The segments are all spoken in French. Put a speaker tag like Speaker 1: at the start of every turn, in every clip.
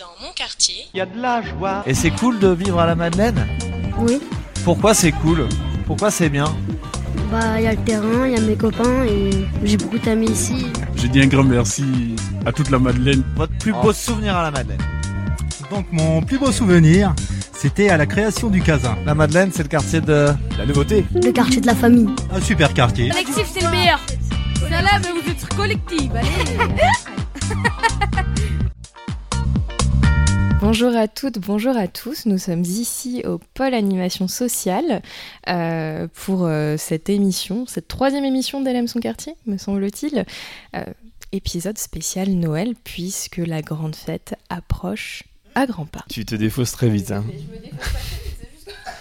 Speaker 1: Dans mon quartier,
Speaker 2: Il y a de la joie. Et c'est cool de vivre à la Madeleine?
Speaker 3: Oui.
Speaker 2: Pourquoi c'est cool? Pourquoi c'est bien?
Speaker 3: Bah, il y a le terrain, il y a mes copains et j'ai beaucoup d'amis ici.
Speaker 4: Je dis un grand merci à toute la Madeleine.
Speaker 2: Votre plus beau souvenir à la Madeleine
Speaker 5: Donc mon plus beau souvenir, c'était à la création du Casin.
Speaker 2: La Madeleine, c'est le quartier de la nouveauté.
Speaker 3: Le quartier de la famille.
Speaker 5: Un super quartier.
Speaker 6: Collectif, c'est le meilleur. Salam, vous êtes collectif. Allez.
Speaker 7: Bonjour à toutes, bonjour à tous. Nous sommes ici au pôle animation sociale euh, pour euh, cette émission, cette troisième émission d'LM Son Quartier, me semble-t-il. Euh, épisode spécial Noël, puisque la grande fête approche à grands pas.
Speaker 8: Tu te défausses très vite. Hein.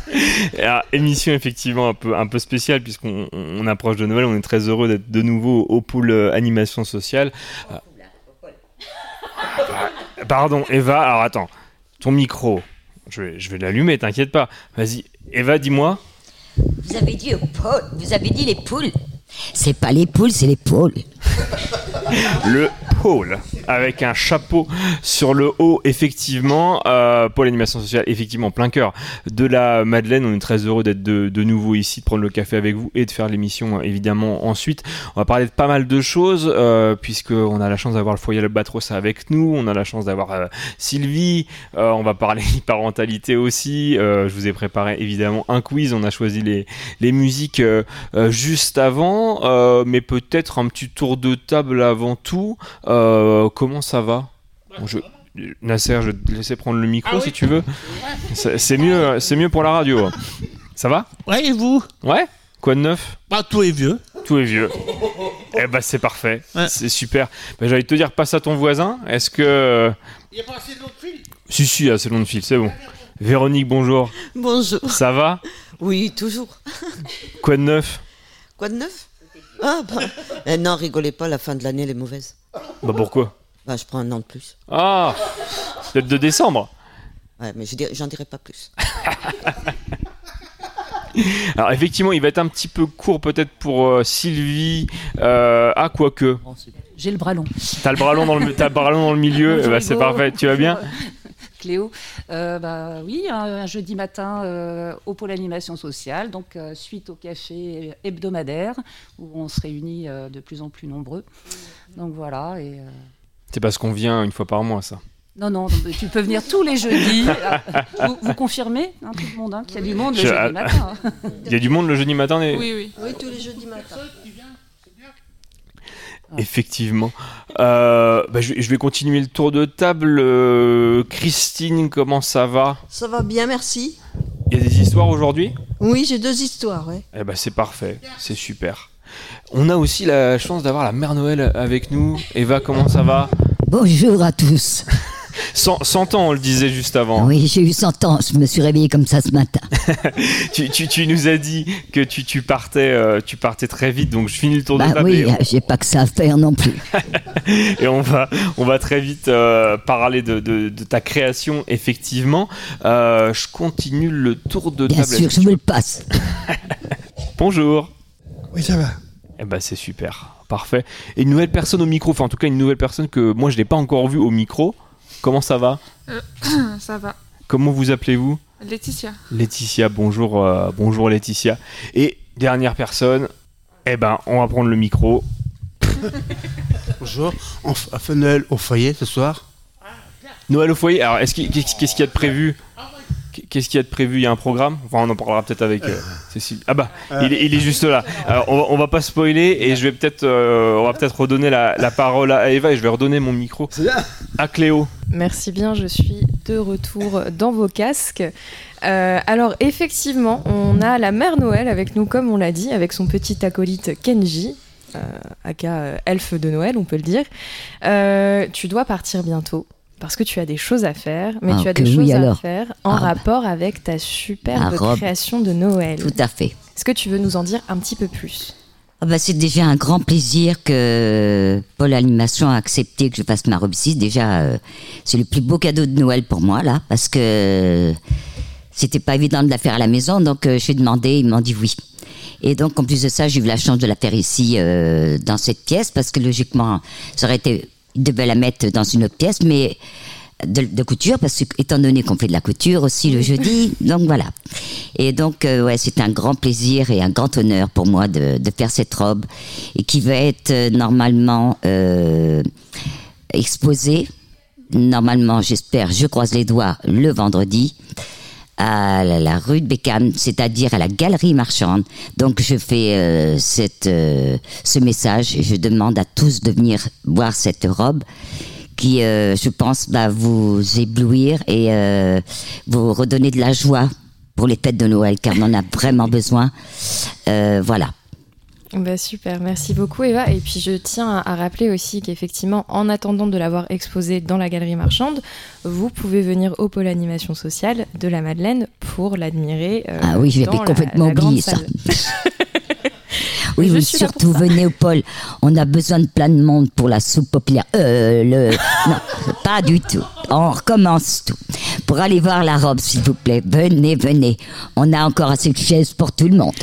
Speaker 8: Alors, émission effectivement un peu, un peu spéciale puisqu'on on approche de Noël, on est très heureux d'être de nouveau au pôle animation sociale. Euh, ah, Pardon, Eva, alors attends, ton micro, je vais, je vais l'allumer, t'inquiète pas. Vas-y, Eva, dis-moi.
Speaker 9: Vous avez dit au pôle, vous avez dit les poules. C'est pas les poules, c'est les pôles.
Speaker 8: le pôle avec un chapeau sur le haut effectivement. Euh, pôle animation sociale effectivement plein cœur de la Madeleine. On est très heureux d'être de, nouveau ici de prendre le café avec vous et de faire l'émission évidemment ensuite. On va parler de pas mal de choses euh, puisque on a la chance d'avoir le foyer Albatros avec nous. On a la chance d'avoir euh, Sylvie. Euh, on va parler parentalité aussi. Euh, je vous ai préparé évidemment un quiz. On a choisi les, les musiques juste avant. Mais peut-être un petit tour de table avant tout euh, comment ça va Bon, je- Nasser, je vais te laisser prendre le micro si tu veux. C'est mieux, c'est mieux pour la radio. hein. Ça va
Speaker 10: Ouais, et vous
Speaker 8: Ouais Quoi de neuf
Speaker 10: Bah, tout est vieux.
Speaker 8: Tout est vieux. Eh bah c'est parfait,
Speaker 10: Ouais.
Speaker 8: c'est super. Bah, J'allais te dire, passe à ton voisin. Est-ce que...
Speaker 10: Il n'y a pas assez de fil
Speaker 8: Si, si, assez long de fil, c'est bon. Véronique, bonjour.
Speaker 11: Bonjour.
Speaker 8: Ça va
Speaker 11: Oui, toujours.
Speaker 8: Quoi de neuf
Speaker 11: Quoi de neuf Ah, bah. eh non, rigolez pas, la fin de l'année, elle est mauvaise.
Speaker 8: Bah pourquoi?
Speaker 11: Bah, je prends un an de plus.
Speaker 8: Ah Peut-être de décembre.
Speaker 11: Ouais, mais je dirais- j'en dirai pas plus.
Speaker 8: Alors effectivement, il va être un petit peu court peut-être pour euh, Sylvie. Euh, ah, quoique.
Speaker 6: J'ai le bras long.
Speaker 8: T'as le bras long dans le, t'as le bras long dans le milieu,
Speaker 6: Bonjour,
Speaker 8: eh bah, c'est
Speaker 6: Hugo.
Speaker 8: parfait. Tu vas bien?
Speaker 6: Cléo, euh, bah oui, un, un jeudi matin euh, au pôle animation sociale, donc euh, suite au café hebdomadaire où on se réunit euh, de plus en plus nombreux. Donc voilà. Et euh,
Speaker 8: C'est parce qu'on vient une fois par mois, ça.
Speaker 6: non, non, tu peux venir tous les jeudis. Vous, vous confirmez, hein, tout le monde, hein, qu'il y a du monde le
Speaker 8: Je-
Speaker 6: jeudi matin. hein.
Speaker 8: Il y a du monde le jeudi matin et-
Speaker 6: oui.
Speaker 11: Oui, tous les jeudis matin.
Speaker 8: Effectivement. Euh, bah, je, je vais continuer le tour de table. Euh, Christine, comment ça va?
Speaker 11: Ça va bien, merci.
Speaker 8: Il y a des histoires aujourd'hui?
Speaker 11: Oui, j'ai deux histoires, ouais.
Speaker 8: Eh ben c'est parfait, c'est super. On a aussi la chance d'avoir la mère Noël avec nous. Eva, comment ça va?
Speaker 9: Bonjour à tous.
Speaker 8: 100, 100 ans, on le disait juste avant.
Speaker 9: Oui, j'ai eu 100 ans, je me suis réveillée comme ça ce matin.
Speaker 8: Tu, tu- tu nous as dit que tu, tu partais, euh, tu partais très vite, donc je finis le tour de
Speaker 9: Bah
Speaker 8: table
Speaker 9: oui,
Speaker 8: et, on,
Speaker 9: j'ai pas que ça à faire non plus.
Speaker 8: et on va, on va très vite euh, parler de, de- de ta création, effectivement. Euh, je continue le tour de
Speaker 9: Bien
Speaker 8: table.
Speaker 9: sûr, je vous le passe.
Speaker 8: Bonjour.
Speaker 10: Oui, ça va.
Speaker 8: Eh ben c'est super, parfait. Et une nouvelle personne au micro, enfin en tout cas une nouvelle personne que moi je n'ai pas encore vue au micro. Comment ça va
Speaker 6: Ça va.
Speaker 8: Comment vous appelez-vous
Speaker 6: Laetitia.
Speaker 8: Laetitia, bonjour, euh, bonjour Laetitia. Et dernière personne, eh ben on va prendre le micro.
Speaker 10: Bonjour. On fait Noël au foyer ce soir.
Speaker 8: Noël au foyer. Alors qu'il- qu'est-ce qu'il y a de prévu? Qu'est-ce qu'il y a de prévu? Il y a un programme? Enfin on en parlera peut-être avec euh, Cécile. Ah bah il, est, il est juste là. Alors, on, va, on va pas spoiler et je vais peut-être, euh, on va peut-être redonner la, la parole à Eva et je vais redonner mon micro à Cléo.
Speaker 7: Merci bien, je suis de retour dans vos casques. Euh, alors effectivement, on a la mère Noël avec nous, comme on l'a dit, avec son petit acolyte Kenji, euh, aka euh, elfe de Noël, on peut le dire. Euh, tu dois partir bientôt. Parce que tu as des choses à faire, mais
Speaker 9: Ah,
Speaker 7: tu as des
Speaker 9: oui,
Speaker 7: choses à faire en rapport avec ta superbe création de Noël.
Speaker 9: Tout à fait.
Speaker 7: Est-ce que tu veux nous en dire un petit peu plus?
Speaker 9: Ah bah, c'est déjà un grand plaisir que Paul Animation a accepté que je fasse ma robe ici. Déjà, euh, c'est le plus beau cadeau de Noël pour moi, là, parce que c'était pas évident de la faire à la maison, donc euh, j'ai demandé, ils m'ont dit oui. Et donc, en plus de ça, j'ai eu la chance de la faire ici, euh, dans cette pièce, parce que logiquement, ça aurait été, ils devaient la mettre dans une autre pièce, mais de, couture, parce que étant donné qu'on fait de la couture aussi le jeudi, donc voilà. Et donc, euh, ouais, c'est un grand plaisir et un grand honneur pour moi de, de faire cette robe et qui va être euh, normalement euh, exposée. Normalement, j'espère, je croise les doigts, le vendredi à la, rue de Beckham, c'est-à-dire à la galerie marchande. Donc je fais euh, cette, euh, ce message et je demande à tous de venir voir cette robe qui, euh, je pense, va vous éblouir et euh, vous redonner de la joie pour les fêtes de Noël, car on en a vraiment besoin. Euh, voilà.
Speaker 7: Bah super, merci beaucoup Eva. Et puis je tiens à, rappeler aussi qu'effectivement, en attendant de l'avoir exposé dans la galerie marchande, vous pouvez venir au pôle animation sociale de la Madeleine pour l'admirer. euh,
Speaker 9: Ah oui, je
Speaker 7: dans
Speaker 9: vais
Speaker 7: la-
Speaker 9: complètement
Speaker 7: la
Speaker 9: oublier ça. Oui, surtout venez au pôle. On a besoin de plein de monde pour la soupe populaire. Euh, le... Non, pas du tout. On recommence tout. Pour aller voir la robe, s'il vous plaît. Venez, venez. On a encore assez de chaises pour tout le monde.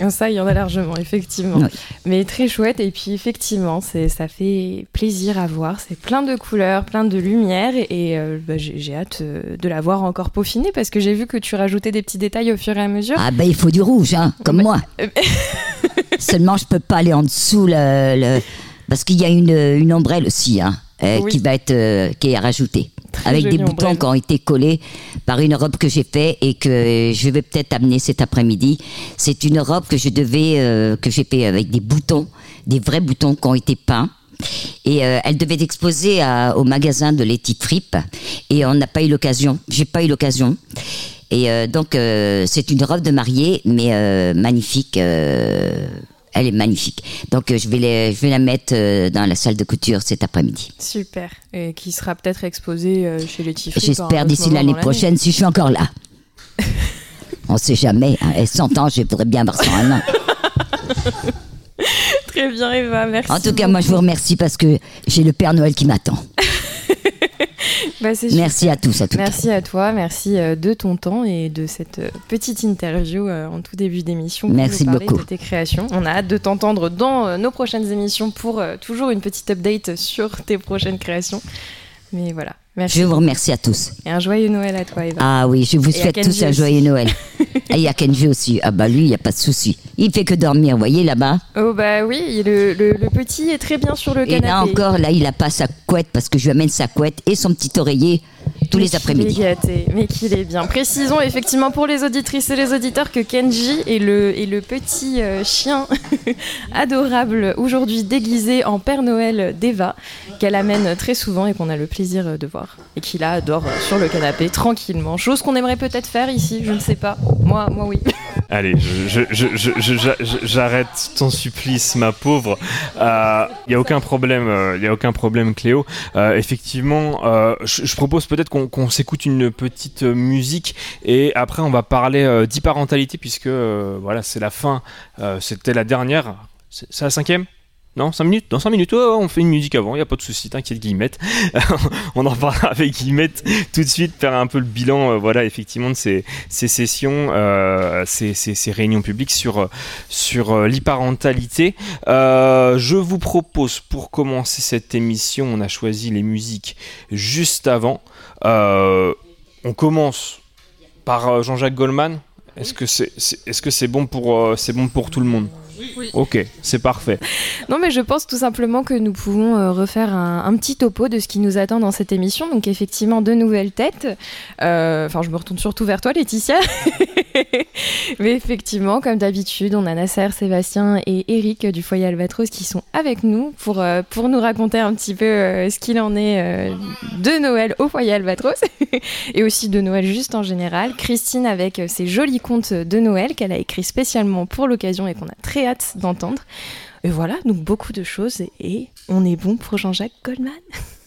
Speaker 7: Ah, Ça, il y en a largement, effectivement.
Speaker 9: Oui.
Speaker 7: Mais très chouette. Et puis, effectivement, ça fait plaisir à voir. C'est plein de couleurs, plein de lumière. Et euh, bah, j'ai, hâte euh, de la voir encore peaufinée parce que j'ai vu que tu rajoutais des petits détails au fur et à mesure.
Speaker 9: Ah ben, il faut du rouge, hein, comme
Speaker 7: Bah,
Speaker 9: moi.
Speaker 7: euh,
Speaker 9: Seulement, je peux pas aller en dessous le... le- Parce qu'il y a une, une ombrelle aussi, hein, euh,
Speaker 7: Oui.
Speaker 9: qui va être... euh, qui est rajoutée.
Speaker 7: Très
Speaker 9: avec des boutons qui ont été collés par une robe que j'ai fait et que je vais peut-être amener cet après-midi. C'est une robe que je devais, euh, que j'ai fait avec des boutons, des vrais boutons qui ont été peints. Et euh, elle devait être exposée à- au magasin de Letty Fripp et on n'a pas eu l'occasion. J'ai pas eu l'occasion. Et euh, donc euh, c'est une robe de mariée, mais euh, magnifique. Elle est magnifique. Donc euh, je vais, les- je vais la mettre euh, dans la salle de couture cet après-midi.
Speaker 7: Super. Et qui sera peut-être exposé euh, chez les Tifri.
Speaker 9: J'espère d'ici l'année prochaine si je suis encore là. On sait jamais. Hein. Et 100 ans, je voudrais bien avoir 101 ans.
Speaker 7: Très bien, Eva. Merci.
Speaker 9: En tout cas, moi, je vous remercie parce que j'ai le Père Noël qui m'attend.
Speaker 7: Bah,
Speaker 9: Merci à tous.
Speaker 7: Merci à toi, merci euh, de ton temps et de cette euh, petite interview euh, en tout début d'émission. pour
Speaker 9: Merci
Speaker 7: nous parler
Speaker 9: beaucoup.
Speaker 7: De tes créations. On a hâte de t'entendre dans nos prochaines émissions pour toujours une petite update sur tes prochaines créations. Mais voilà, merci.
Speaker 9: Je vous remercie à tous.
Speaker 7: Et un joyeux Noël à toi, Eva.
Speaker 9: Ah oui, je vous
Speaker 7: Et
Speaker 9: souhaite tous un joyeux Noël. Et il y a Kenji aussi. Ah bah lui, il n'y a pas de souci. Il fait que dormir, vous voyez là-bas.
Speaker 7: Oh bah oui, et le, le- le petit est très bien sur le
Speaker 9: Et
Speaker 7: canapé.
Speaker 9: là encore, là, il a pas sa couette parce que je lui amène sa couette et son petit oreiller tous
Speaker 7: Mais
Speaker 9: les après-midi.
Speaker 7: mais qu'il est bien. Précisons effectivement pour les auditrices et les auditeurs que Kenji est le, est le petit euh, chien adorable aujourd'hui déguisé en Père Noël d'Eva qu'elle amène très souvent et qu'on a le plaisir de voir. Et qui là dort sur le canapé tranquillement. Chose qu'on aimerait peut-être faire ici, je ne sais pas. Moi, moi oui.
Speaker 8: Allez, j'arrête ton supplice, ma pauvre. Il n'y a aucun problème, il y a aucun problème, Cléo. Euh, effectivement, euh, je, propose peut-être qu'on s'écoute une petite euh, musique et après on va parler euh, d'e-parentalité puisque euh, voilà, c'est la fin. Euh, C'était la dernière. C'est la cinquième? Non, 5 minutes Dans 5 minutes, ouais, ouais, on fait une musique avant, il n'y a pas de souci, t'inquiète Guillemette. on en parlera avec Guillemette tout de suite, faire un peu le bilan, euh, voilà, effectivement, de ces, ces sessions, euh, ces, ces- ces réunions publiques sur, euh, sur euh, je vous propose, pour commencer cette émission, on a choisi les musiques juste avant. On commence par Jean-Jacques Goldman. Est-ce que bon pour c'est bon pour tout le monde?
Speaker 7: Oui.
Speaker 8: Ok, c'est parfait.
Speaker 7: Non, mais je pense tout simplement que nous pouvons euh, refaire un, un petit topo de ce qui nous attend dans cette émission. Donc, effectivement, de nouvelles têtes. Euh, Enfin, je me retourne surtout vers toi, Laetitia. mais effectivement, comme d'habitude, on a Nasser, Sébastien et Eric du foyer Albatros qui sont avec nous pour, euh, pour nous raconter un petit peu euh, ce qu'il en est euh, de Noël au foyer Albatros et aussi de Noël juste en général. Christine avec ses jolis contes de Noël qu'elle a écrit spécialement pour l'occasion et qu'on a très d'entendre. Et voilà, donc beaucoup de choses et on est bon pour Jean-Jacques Goldman.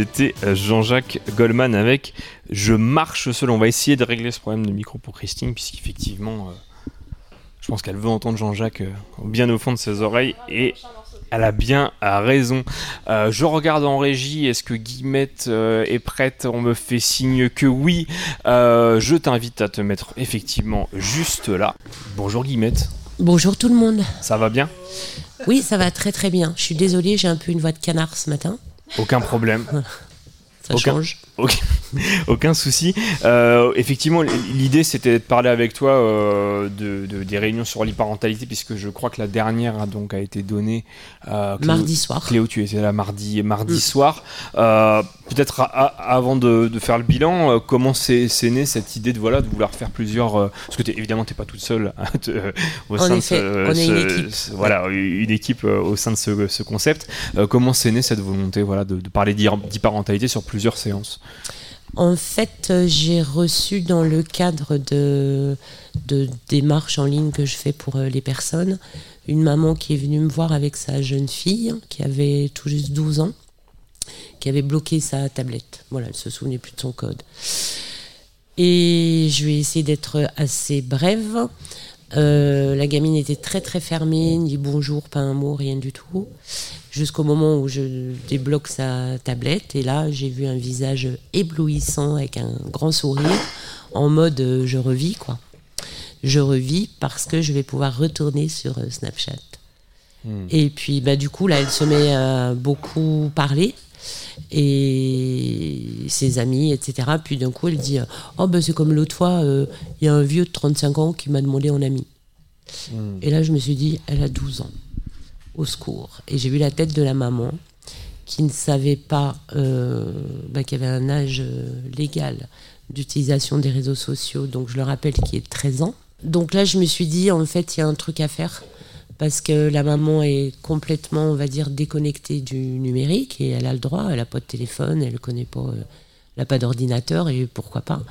Speaker 8: C'était euh, Jean-Jacques Goldman avec Je marche seul. On va essayer de régler ce problème de micro pour Christine, puisqu'effectivement, euh, je pense qu'elle veut entendre Jean-Jacques euh, bien au fond de ses oreilles et elle a bien raison. Euh, je regarde en régie, est-ce que Guillemette euh, est prête? On me fait signe que oui. Euh, je t'invite à te mettre effectivement juste là. Bonjour Guillemette.
Speaker 1: Bonjour tout le monde.
Speaker 8: Ça va bien?
Speaker 1: Oui, ça va très très bien. Je suis désolée, j'ai un peu une voix de canard ce matin.
Speaker 8: Aucun problème.
Speaker 1: Ça
Speaker 8: aucun,
Speaker 1: change.
Speaker 8: Aucun, aucun souci. Euh, effectivement, l'idée c'était de parler avec toi euh, de, de, des réunions sur l'hyparentalité, puisque je crois que la dernière a donc a été donnée
Speaker 1: euh, Cléo, mardi soir.
Speaker 8: Cléo, tu étais là mardi, mardi mm. soir. Euh, peut-être avant de, de, faire le bilan, euh, comment c'est né cette idée de voilà de vouloir faire plusieurs euh, Parce que es, évidemment t'es pas toute seule hein,
Speaker 1: au sein effet, de ce,
Speaker 8: on
Speaker 1: est
Speaker 8: une
Speaker 1: équipe.
Speaker 8: voilà une équipe au sein de ce, ce concept. comment c'est né cette volonté voilà de, de parler d'hyparentalité sur plusieurs séances
Speaker 1: en fait, j'ai reçu dans le cadre de, de démarches en ligne que je fais pour les personnes, une maman qui est venue me voir avec sa jeune fille, qui avait tout juste 12 ans, qui avait bloqué sa tablette. Voilà, elle se souvenait plus de son code. Et je vais essayer d'être assez brève. Euh, la gamine était très très fermée, ni bonjour, pas un mot, rien du tout jusqu'au moment où je débloque sa tablette. Et là, j'ai vu un visage éblouissant avec un grand sourire, en mode euh, je revis, quoi. Je revis parce que je vais pouvoir retourner sur euh, Snapchat. Hmm. Et puis, bah, du coup, là, elle se met à beaucoup parler. Et ses amis, etc. Puis d'un coup, elle dit Oh, ben c'est comme l'autre fois, il euh, y a un vieux de 35 ans qui m'a demandé en ami. Hmm. Et là, je me suis dit Elle a 12 ans au secours. Et j'ai vu la tête de la maman qui ne savait pas euh, bah, qu'il y avait un âge euh, légal d'utilisation des réseaux sociaux. Donc je le rappelle qui est 13 ans. Donc là, je me suis dit, en fait, il y a un truc à faire. Parce que la maman est complètement, on va dire, déconnectée du numérique et elle a le droit, elle n'a pas de téléphone, elle connaît pas, euh, elle n'a pas d'ordinateur et pourquoi pas.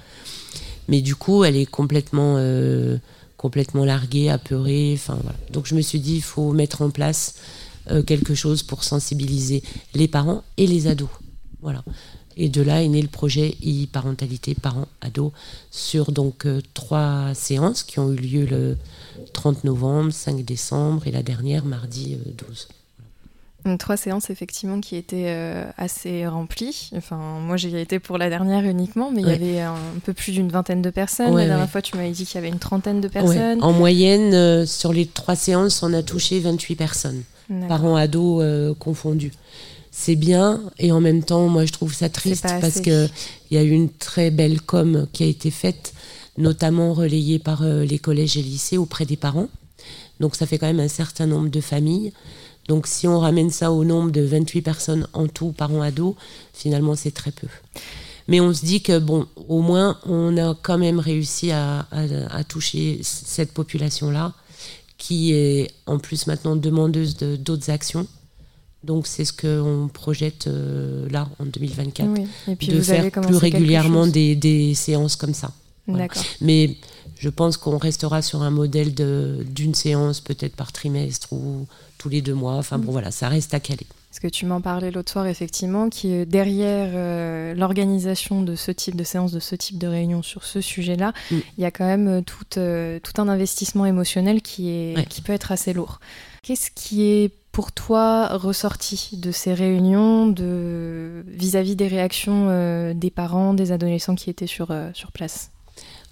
Speaker 1: Mais du coup, elle est complètement euh, complètement largué, apeuré. Enfin. Donc je me suis dit, il faut mettre en place euh, quelque chose pour sensibiliser les parents et les ados. Voilà. Et de là est né le projet e-parentalité parents-ados sur donc euh, trois séances qui ont eu lieu le 30 novembre, 5 décembre et la dernière mardi euh, 12.
Speaker 7: Donc, trois séances effectivement qui étaient euh, assez remplies. Enfin, moi j'y ai été pour la dernière uniquement, mais il y avait un, peu plus d'une vingtaine de personnes.
Speaker 1: Ouais,
Speaker 7: la dernière
Speaker 1: ouais.
Speaker 7: fois, tu m'avais dit qu'il y avait une trentaine de personnes.
Speaker 1: En moyenne, euh, sur les trois séances, on a touché 28 personnes, parents ados euh, confondus. C'est bien et en même temps, moi je trouve ça triste parce
Speaker 7: assez.
Speaker 1: que il y a eu une très belle com qui a été faite, notamment relayée par les collèges et lycées auprès des parents. Donc ça fait quand même un certain nombre de familles. Donc si on ramène ça au nombre de 28 personnes en tout, parents ados, finalement c'est très peu. Mais on se dit que bon, au moins on a quand même réussi à, à, à toucher cette population-là, qui est en plus maintenant demandeuse de- d'autres actions. Donc c'est ce qu'on projette euh, là en 2024,
Speaker 7: Oui. Et puis
Speaker 1: de
Speaker 7: vous
Speaker 1: faire
Speaker 7: avez
Speaker 1: plus régulièrement des, des séances comme ça. Voilà.
Speaker 7: D'accord.
Speaker 1: Mais je pense qu'on restera sur un modèle d'une séance peut-être par trimestre ou tous les deux mois. Enfin bon
Speaker 7: Mm.
Speaker 1: voilà, ça reste à caler.
Speaker 7: Parce que tu m'en parlais l'autre soir, effectivement, qui est derrière euh, l'organisation de ce type de séance, de ce type de réunion sur ce sujet-là,
Speaker 1: Mm.
Speaker 7: il y a quand même euh, tout, euh, tout un investissement émotionnel qui, est,
Speaker 1: Ouais.
Speaker 7: qui peut être assez lourd. Qu'est-ce qui est pour toi ressorti de ces réunions de vis-à-vis des réactions euh, des parents, des adolescents qui étaient sur, sur place?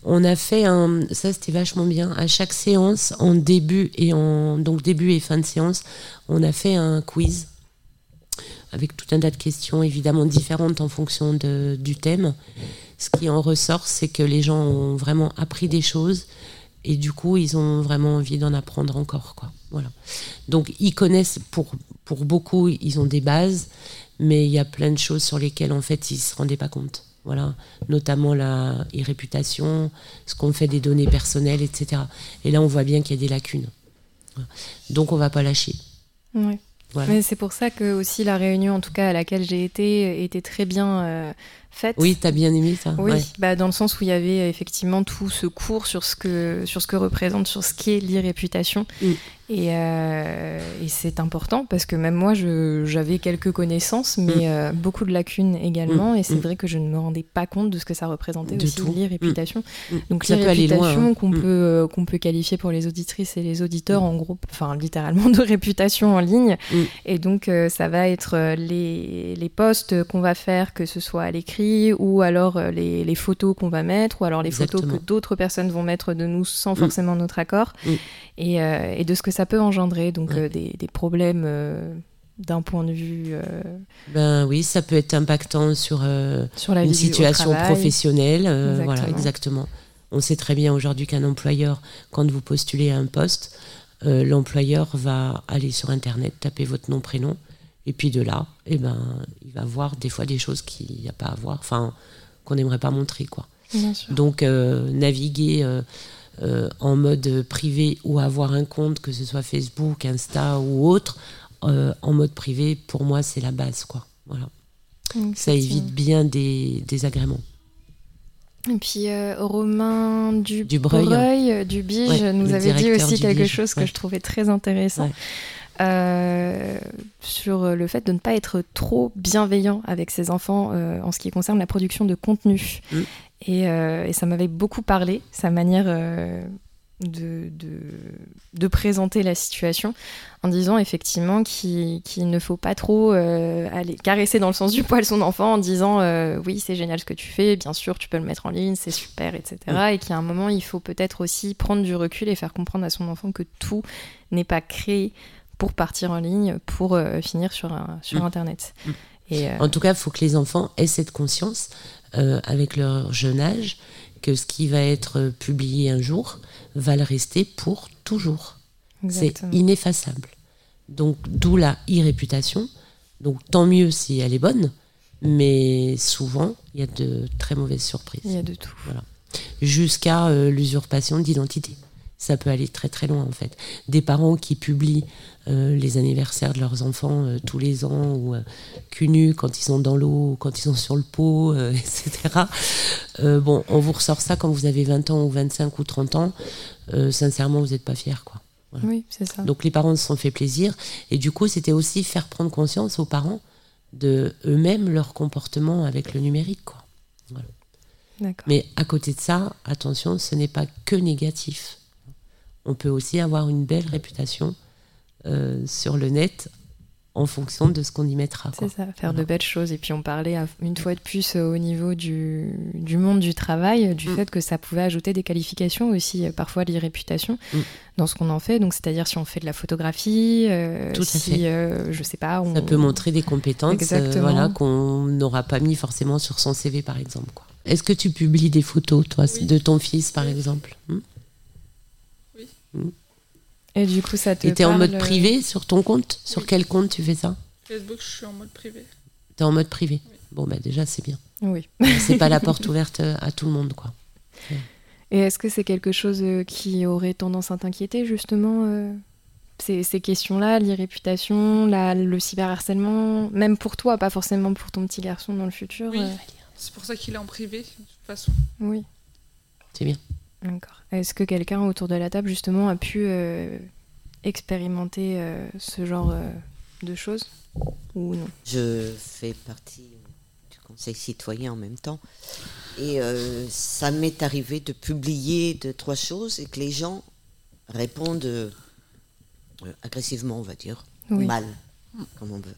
Speaker 1: On a fait un, ça c'était vachement bien. À chaque séance, en début et en donc début et fin de séance, on a fait un quiz avec tout un tas de questions évidemment différentes en fonction de- du thème. Ce qui en ressort, c'est que les gens ont vraiment appris des choses et du coup, ils ont vraiment envie d'en apprendre encore, quoi. Voilà. Donc, ils connaissent pour beaucoup, ils ont des bases, mais il y a plein de choses sur lesquelles en fait, ils se rendaient pas compte. Voilà, notamment la e-réputation, ce qu'on fait des données personnelles, etc. Et là, on voit bien qu'il y a des lacunes. Donc, on va pas lâcher.
Speaker 7: Oui.
Speaker 1: Voilà.
Speaker 7: Mais c'est pour ça que aussi la réunion, en tout cas à laquelle j'ai été, était très bien, euh, faite.
Speaker 1: Oui, t'as bien aimé ça
Speaker 7: Oui,
Speaker 1: ouais.
Speaker 7: bah, dans le sens où il y avait effectivement tout ce cours sur ce que, sur ce que représente, sur ce qu'est l'irréputation.
Speaker 1: Mm.
Speaker 7: Et, euh, et c'est important parce que même moi, j'avais quelques connaissances, mais
Speaker 1: Mm.
Speaker 7: euh, beaucoup de lacunes également.
Speaker 1: Mm.
Speaker 7: Et c'est
Speaker 1: Mm.
Speaker 7: vrai que je ne me rendais pas compte de ce que ça représentait
Speaker 1: Du
Speaker 7: aussi, l'irréputation. Donc
Speaker 1: Ça
Speaker 7: l'irréputation
Speaker 1: hein.
Speaker 7: qu'on peut, euh, qu'on peut qualifier pour les auditrices et les auditeurs en gros, enfin littéralement de réputation en ligne. Et donc ça va être les, les posts qu'on va faire, que ce soit à l'écrit ou alors les, les photos qu'on va mettre ou alors les photos que d'autres personnes vont mettre de nous sans forcément notre accord et, et de ce que ça peut engendrer. Donc
Speaker 1: Ouais.
Speaker 7: euh, des, des problèmes euh, d'un point de vue euh,
Speaker 1: Ben oui, ça peut être impactant sur, euh,
Speaker 7: sur la
Speaker 1: une situation professionnelle. euh,
Speaker 7: Exactement.
Speaker 1: voilà, exactement. On sait très bien aujourd'hui qu'un employeur, quand vous postulez à un poste, l'employeur va aller sur Internet, taper votre nom, prénom, et puis de là, eh ben, il va voir des fois des choses qu'il n'y a pas à voir, enfin, qu'on n'aimerait pas montrer. Quoi.
Speaker 7: Bien sûr.
Speaker 1: Donc, naviguer euh, en mode privé ou avoir un compte, que ce soit Facebook, Insta ou autre, euh, en mode privé, pour moi, c'est la base. Quoi. Voilà.
Speaker 7: Donc,
Speaker 1: Ça évite bien des désagréments.
Speaker 7: Et puis euh, Romain
Speaker 1: Dubreuil.
Speaker 7: Dubreuil, euh, du Bige
Speaker 1: Ouais,
Speaker 7: nous avait dit aussi
Speaker 1: du
Speaker 7: quelque
Speaker 1: Bige,
Speaker 7: chose que je trouvais très intéressant
Speaker 1: Ouais.
Speaker 7: euh, sur le fait de ne pas être trop bienveillant avec ses enfants euh, en ce qui concerne la production de contenu.
Speaker 1: Mm.
Speaker 7: Et, euh, et ça m'avait beaucoup parlé, sa manière euh, de, de, de présenter la situation en disant effectivement qu'il ne faut pas trop euh, aller caresser dans le sens du poil son enfant en disant euh, oui c'est génial ce que tu fais, bien sûr tu peux le mettre en ligne, c'est super, etc. Et qu'à un moment il faut peut-être aussi prendre du recul et faire comprendre à son enfant que tout n'est pas créé pour partir en ligne, pour euh, finir sur, un- sur
Speaker 1: Mm.
Speaker 7: Internet.
Speaker 1: Mm.
Speaker 7: Et, euh,
Speaker 1: En tout cas, il faut que les enfants aient cette conscience, euh, avec leur jeune âge, que ce qui va être publié un jour va le rester pour toujours. C'est ineffaçable. Donc, d'où la irréputation. Donc, tant mieux si elle est bonne, mais souvent, il y a de très mauvaises surprises.
Speaker 7: il y a de tout.
Speaker 1: Voilà. Jusqu'à euh, l'usurpation d'identité. Ça peut aller très très loin en fait. Des parents qui publient euh, les anniversaires de leurs enfants euh, tous les ans ou euh, cul nu quand ils sont dans l'eau, quand ils sont sur le pot, euh, etc. Bon, on vous ressort ça quand vous avez 20 ans ou 25 ou 30 ans. Sincèrement, vous n'êtes pas fiers quoi. Voilà.
Speaker 7: Oui, c'est ça.
Speaker 1: Donc les parents se sont fait plaisir et du coup c'était aussi faire prendre conscience aux parents de eux-mêmes leur comportement avec le numérique quoi. Voilà.
Speaker 7: D'accord.
Speaker 1: Mais à côté de ça, attention, ce n'est pas que négatif. On peut aussi avoir une belle réputation euh, sur le net en fonction de ce qu'on y mettra.
Speaker 7: C'est ça, faire de belles choses. Et puis on parlait à- une fois de plus euh, au niveau du, du monde du travail, du
Speaker 1: Mm.
Speaker 7: fait que ça pouvait ajouter des qualifications aussi, euh, parfois l'irréputation,
Speaker 1: Mm.
Speaker 7: dans ce qu'on en fait. Donc c'est-à-dire si on fait de la photographie, euh,
Speaker 1: Tout à
Speaker 7: si,
Speaker 1: fait.
Speaker 7: euh, je sais pas, on...
Speaker 1: Ça peut montrer des compétences euh, voilà, qu'on n'aura pas mis forcément sur son CV, par exemple. Est-ce que tu publies des photos, toi, de ton fils, par exemple? Hmm?
Speaker 7: Et du coup ça te
Speaker 1: Et t'es en mode
Speaker 7: euh,
Speaker 1: privé sur ton compte? Sur quel compte tu fais ça?
Speaker 12: Facebook, je suis en mode privé.
Speaker 1: T'es en mode privé? Bon, bah déjà, c'est bien.
Speaker 7: Oui.
Speaker 1: c'est pas la porte ouverte à tout le monde, quoi.
Speaker 7: Et est-ce que c'est quelque chose euh, qui aurait tendance à t'inquiéter justement euh, ces, ces questions-là, l'irréputation, le cyberharcèlement, même pour toi, pas forcément pour ton petit garçon dans le futur
Speaker 12: Oui.
Speaker 7: euh,
Speaker 12: C'est pour ça qu'il est en privé, de toute façon.
Speaker 7: Oui.
Speaker 1: C'est bien.
Speaker 7: D'accord. Est-ce que quelqu'un autour de la table justement a pu euh, expérimenter euh, ce genre euh, de choses ou non?
Speaker 11: Je fais partie du conseil citoyen en même temps. Et euh, ça m'est arrivé de publier deux, trois choses et que les gens répondent agressivement, on va dire,
Speaker 7: Oui.
Speaker 11: mal, comme on veut.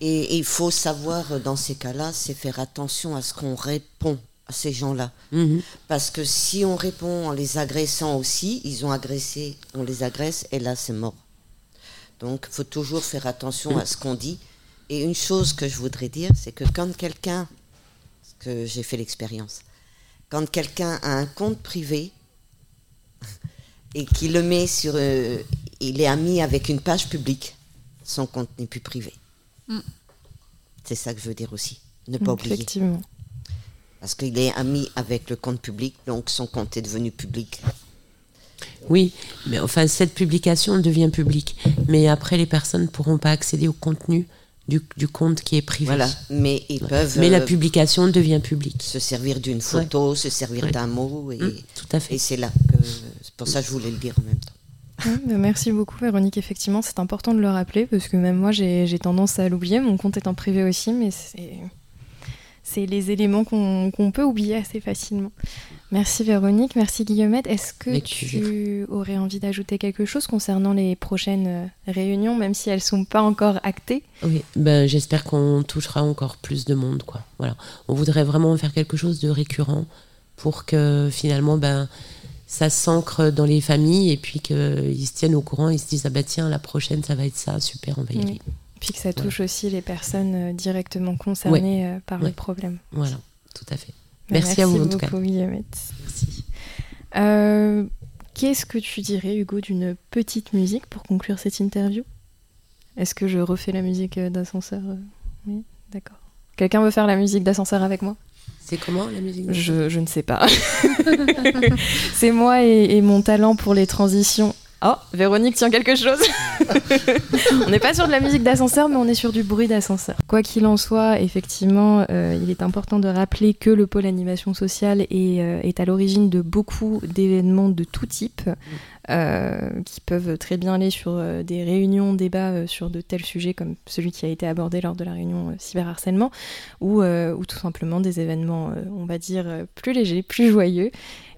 Speaker 11: Et, il faut savoir, dans ces cas-là, c'est faire attention à ce qu'on répond à ces gens-là.
Speaker 1: Mhm.
Speaker 11: Parce que si on répond en les agressant aussi, ils ont agressé, on les agresse, et là, c'est mort. Donc, il faut toujours faire attention à ce qu'on dit. Et une chose que je voudrais dire, c'est que quand quelqu'un, parce que j'ai fait l'expérience, quand quelqu'un a un compte privé et qu'il le met sur, euh, il est ami avec une page publique, son compte n'est plus privé.
Speaker 12: Mm.
Speaker 11: C'est ça que je veux dire aussi. Ne pas oublier. Parce qu'il est ami avec le compte public, donc son compte est devenu public.
Speaker 1: Oui, mais enfin, cette publication devient publique. Mais après, les personnes ne pourront pas accéder au contenu du, du compte qui est privé.
Speaker 11: Voilà, mais ils peuvent.
Speaker 1: Mais la
Speaker 11: euh,
Speaker 1: publication devient publique.
Speaker 11: Se servir d'une photo, se servir
Speaker 1: Ouais.
Speaker 11: d'un mot. Et,
Speaker 1: Mm, tout à fait.
Speaker 11: Et c'est là que. C'est pour ça que je voulais le dire en même temps.
Speaker 7: Bah, merci beaucoup Véronique, effectivement c'est important de le rappeler parce que même moi j'ai j'ai tendance à l'oublier, mon compte étant privé aussi, mais c'est c'est les éléments qu'on peut oublier assez facilement. Merci Véronique, merci Guillemette. Est-ce que tu aurais envie d'ajouter quelque chose concernant les prochaines euh, réunions, même si elles sont pas encore actées?
Speaker 1: Oui, ben, j'espère qu'on touchera encore plus de monde. Quoi. Voilà. On voudrait vraiment faire quelque chose de récurrent pour que finalement ben, ça s'ancre dans les familles et puis qu'ils se tiennent au courant, ils se disent ah bah tiens la prochaine ça va être ça, super on va y
Speaker 7: Oui.
Speaker 1: aller.
Speaker 7: Puis que ça touche aussi les personnes euh, directement concernées euh, par
Speaker 1: Ouais.
Speaker 7: les problèmes.
Speaker 1: Voilà, tout à fait.
Speaker 7: Bah,
Speaker 1: Merci, à vous en tout cas.
Speaker 7: beaucoup, Guillemette.
Speaker 1: Merci.
Speaker 7: Euh, Qu'est-ce que tu dirais, Hugo, d'une petite musique pour conclure cette interview? Est-ce que je refais la musique d'ascenseur Oui, d'accord. Quelqu'un veut faire la musique d'ascenseur avec moi?
Speaker 1: C'est comment la musique
Speaker 7: je, je ne sais pas. C'est moi et, et mon talent pour les transitions. Oh, Véronique tient quelque chose. on n'est pas sur de la musique d'ascenseur, mais on est sur du bruit d'ascenseur. Quoi qu'il en soit, effectivement, euh, il est important de rappeler que le pôle animation sociale est, euh, à l'origine de beaucoup d'événements de tout type, euh, qui peuvent très bien aller sur des réunions, débats sur de tels sujets comme celui qui a été abordé lors de la réunion cyberharcèlement, ou, ou tout simplement des événements, on va dire, plus légers, plus joyeux.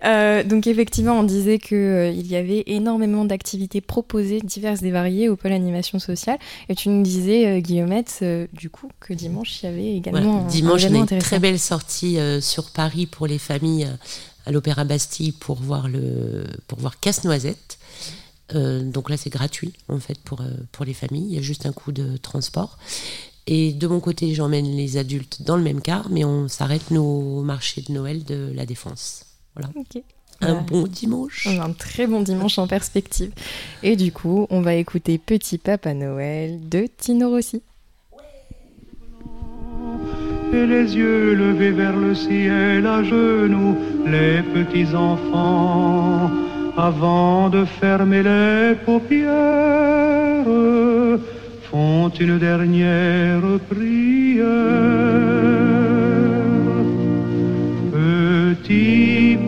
Speaker 7: Euh, donc effectivement, on disait qu'il y avait énormément d'activités proposées, diverses et variées au pôle animation sociale. Et tu nous disais, euh, Guillaumette, euh, du coup, que dimanche, il y avait également
Speaker 1: Voilà.
Speaker 7: un
Speaker 1: Dimanche, on a une très belle sortie euh, sur Paris pour les familles euh, à l'Opéra Bastille pour voir, le, pour voir Casse-Noisette. Euh, donc là, c'est gratuit en fait pour, euh, pour les familles. Il y a juste un coût de transport. Et de mon côté, j'emmène les adultes dans le même car, mais on s'arrête au marché de Noël de la Défense. Voilà.
Speaker 7: Ok.
Speaker 1: Un
Speaker 7: Ouais.
Speaker 1: bon dimanche.
Speaker 7: Un très bon dimanche en perspective. Et du coup, on va écouter Petit Papa Noël de Tino Rossi.
Speaker 13: et les yeux levés vers le ciel à genoux, les petits enfants, avant de fermer les paupières, font une dernière prière. Petit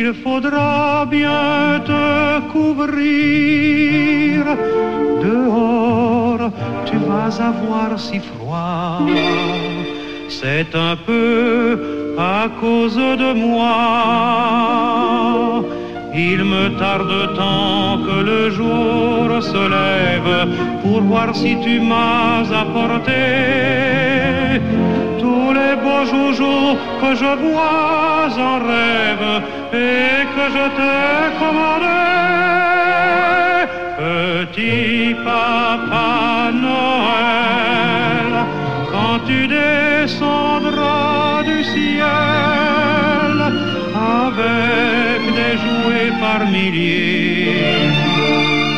Speaker 13: il faudra bien te couvrir. Dehors, tu vas avoir si froid. C'est un peu à cause de moi. Il me tarde tant que le jour se lève pour voir si tu m'as apporté tous les beaux joujoux que je vois en rêve et que je t'ai commandé. Petit papa Noël, quand tu descendras du ciel avec des jouets par milliers,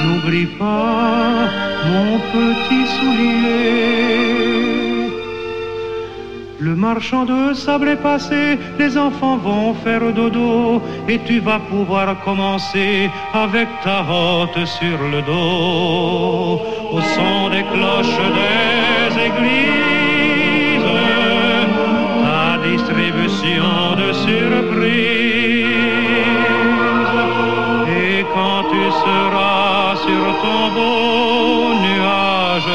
Speaker 13: n'oublie pas mon petit marchand de sable est passé, les enfants vont faire dodo et tu vas pouvoir commencer avec ta hotte sur le dos au son des cloches des églises, ta distribution de surprises. Et quand tu seras sur ton beau nuage,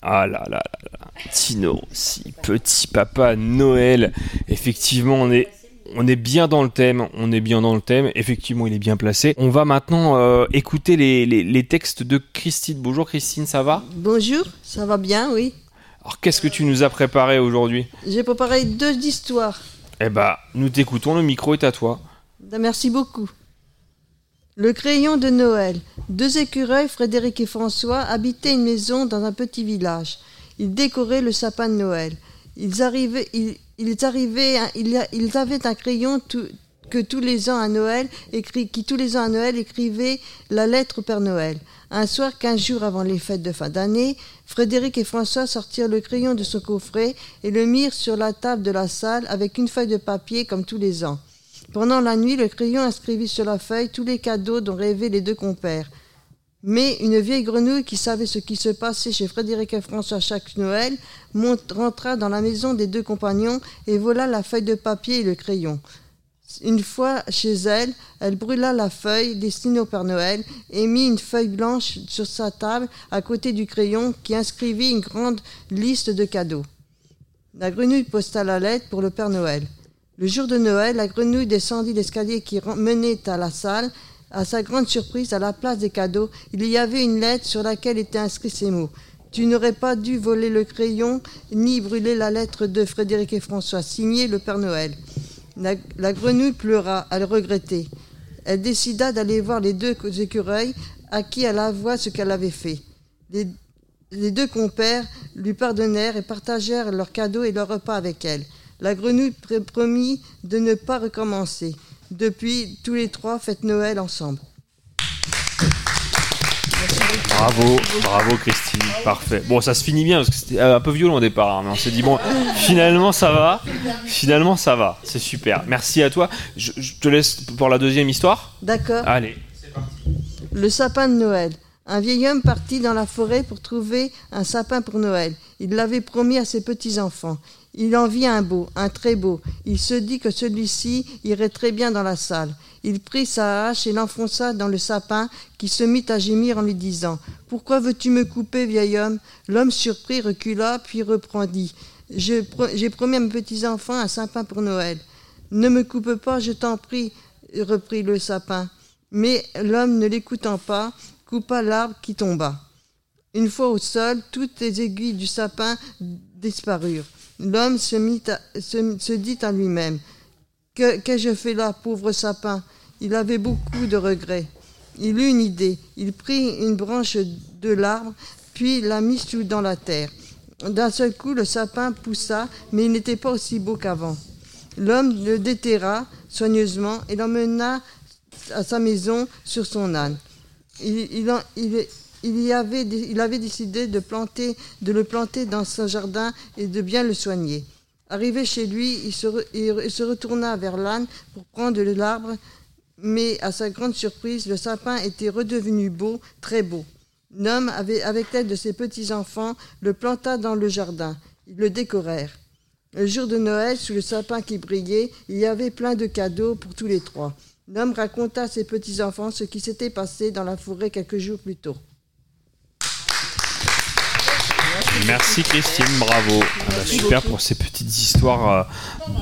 Speaker 8: Ah là là là là. Tino, si petit papa Noël. Effectivement, on est on est bien dans le thème, on est bien dans le thème, effectivement il est bien placé. On va maintenant euh, écouter les, les- les textes de Christine. Bonjour Christine, ça va?
Speaker 14: Bonjour, ça va bien, oui.
Speaker 8: Alors qu'est-ce que tu nous as préparé aujourd'hui?
Speaker 14: J'ai préparé deux histoires.
Speaker 8: Eh bah, nous t'écoutons, le micro est à toi.
Speaker 14: Merci beaucoup. Le crayon de Noël. Deux écureuils, Frédéric et François, habitaient une maison dans un petit village. Ils décoraient le sapin de Noël. Ils avaient un crayon que tous les ans à Noël, qui tous les ans à Noël écrivait la lettre au Père Noël. Un soir, quinze jours avant les fêtes de fin d'année, Frédéric et François sortirent le crayon de son coffret et le mirent sur la table de la salle avec une feuille de papier comme tous les ans. Pendant la nuit, le crayon inscrivit sur la feuille tous les cadeaux dont rêvaient les deux compères. Mais une vieille grenouille qui savait ce qui se passait chez Frédéric et François chaque Noël rentra dans la maison des deux compagnons et vola la feuille de papier et le crayon. Une fois chez elle, elle brûla la feuille destinée au Père Noël et mit une feuille blanche sur sa table à côté du crayon qui inscrivit une grande liste de cadeaux. La grenouille posta la lettre pour le Père Noël. Le jour de Noël, la grenouille descendit l'escalier qui menait à la salle. À sa grande surprise, à la place des cadeaux, il y avait une lettre sur laquelle étaient inscrits ces mots. Tu n'aurais pas dû voler le crayon ni brûler la lettre de Frédéric et François, signé le Père Noël. La, grenouille pleura, elle regrettait. Elle décida d'aller voir les deux écureuils à qui elle avoua ce qu'elle avait fait. Les, deux compères lui pardonnèrent et partagèrent leurs cadeaux et leurs repas avec elle. La grenouille pr- promit de ne pas recommencer. Depuis, tous les trois fêtent Noël ensemble.
Speaker 8: Bravo, bravo Christine, parfait. Bon, ça se finit bien parce que c'était euh, un peu violent au départ, hein, mais on s'est dit bon, finalement ça va, finalement ça va, c'est super. Merci à toi. Je, je te laisse pour la deuxième histoire.
Speaker 14: D'accord
Speaker 8: Allez.
Speaker 14: Le sapin de Noël. Un vieil homme partit dans la forêt pour trouver un sapin pour Noël. Il l'avait promis à ses petits-enfants. Il en vit un beau, un très beau. Il se dit que celui-ci irait très bien dans la salle. Il prit sa hache et l'enfonça dans le sapin, qui se mit à gémir en lui disant Pourquoi veux-tu me couper, vieil homme? L'homme surpris recula, puis reprendit J'ai promis à mes petits-enfants un sapin pour Noël. Ne me coupe pas, je t'en prie, reprit le sapin. Mais l'homme, ne l'écoutant pas, coupa l'arbre qui tomba. Une fois au sol, toutes les aiguilles du sapin disparurent. L'homme se, dit à lui-même qu'ai-je fait là, pauvre sapin? Il avait beaucoup de regrets. Il eut une idée. Il prit une branche de l'arbre, puis la mit sous dans la terre. D'un seul coup, le sapin poussa, mais il n'était pas aussi beau qu'avant. L'homme le déterra soigneusement et l'emmena à sa maison sur son âne. Il- il avait, décidé de, le planter dans son jardin et de bien le soigner. Arrivé chez lui, il se, retourna vers l'âne pour prendre l'arbre, mais à sa grande surprise, le sapin était redevenu beau, très beau. Avait- avec l'aide de ses petits-enfants, le planta dans le jardin. Ils le décorèrent. Le jour de Noël, sous le sapin qui brillait, il y avait plein de cadeaux pour tous les trois. L'homme raconta à ses petits-enfants ce qui s'était passé dans la forêt quelques jours plus tôt.
Speaker 8: Merci Christine, bravo. Ah bah, super pour ces petites histoires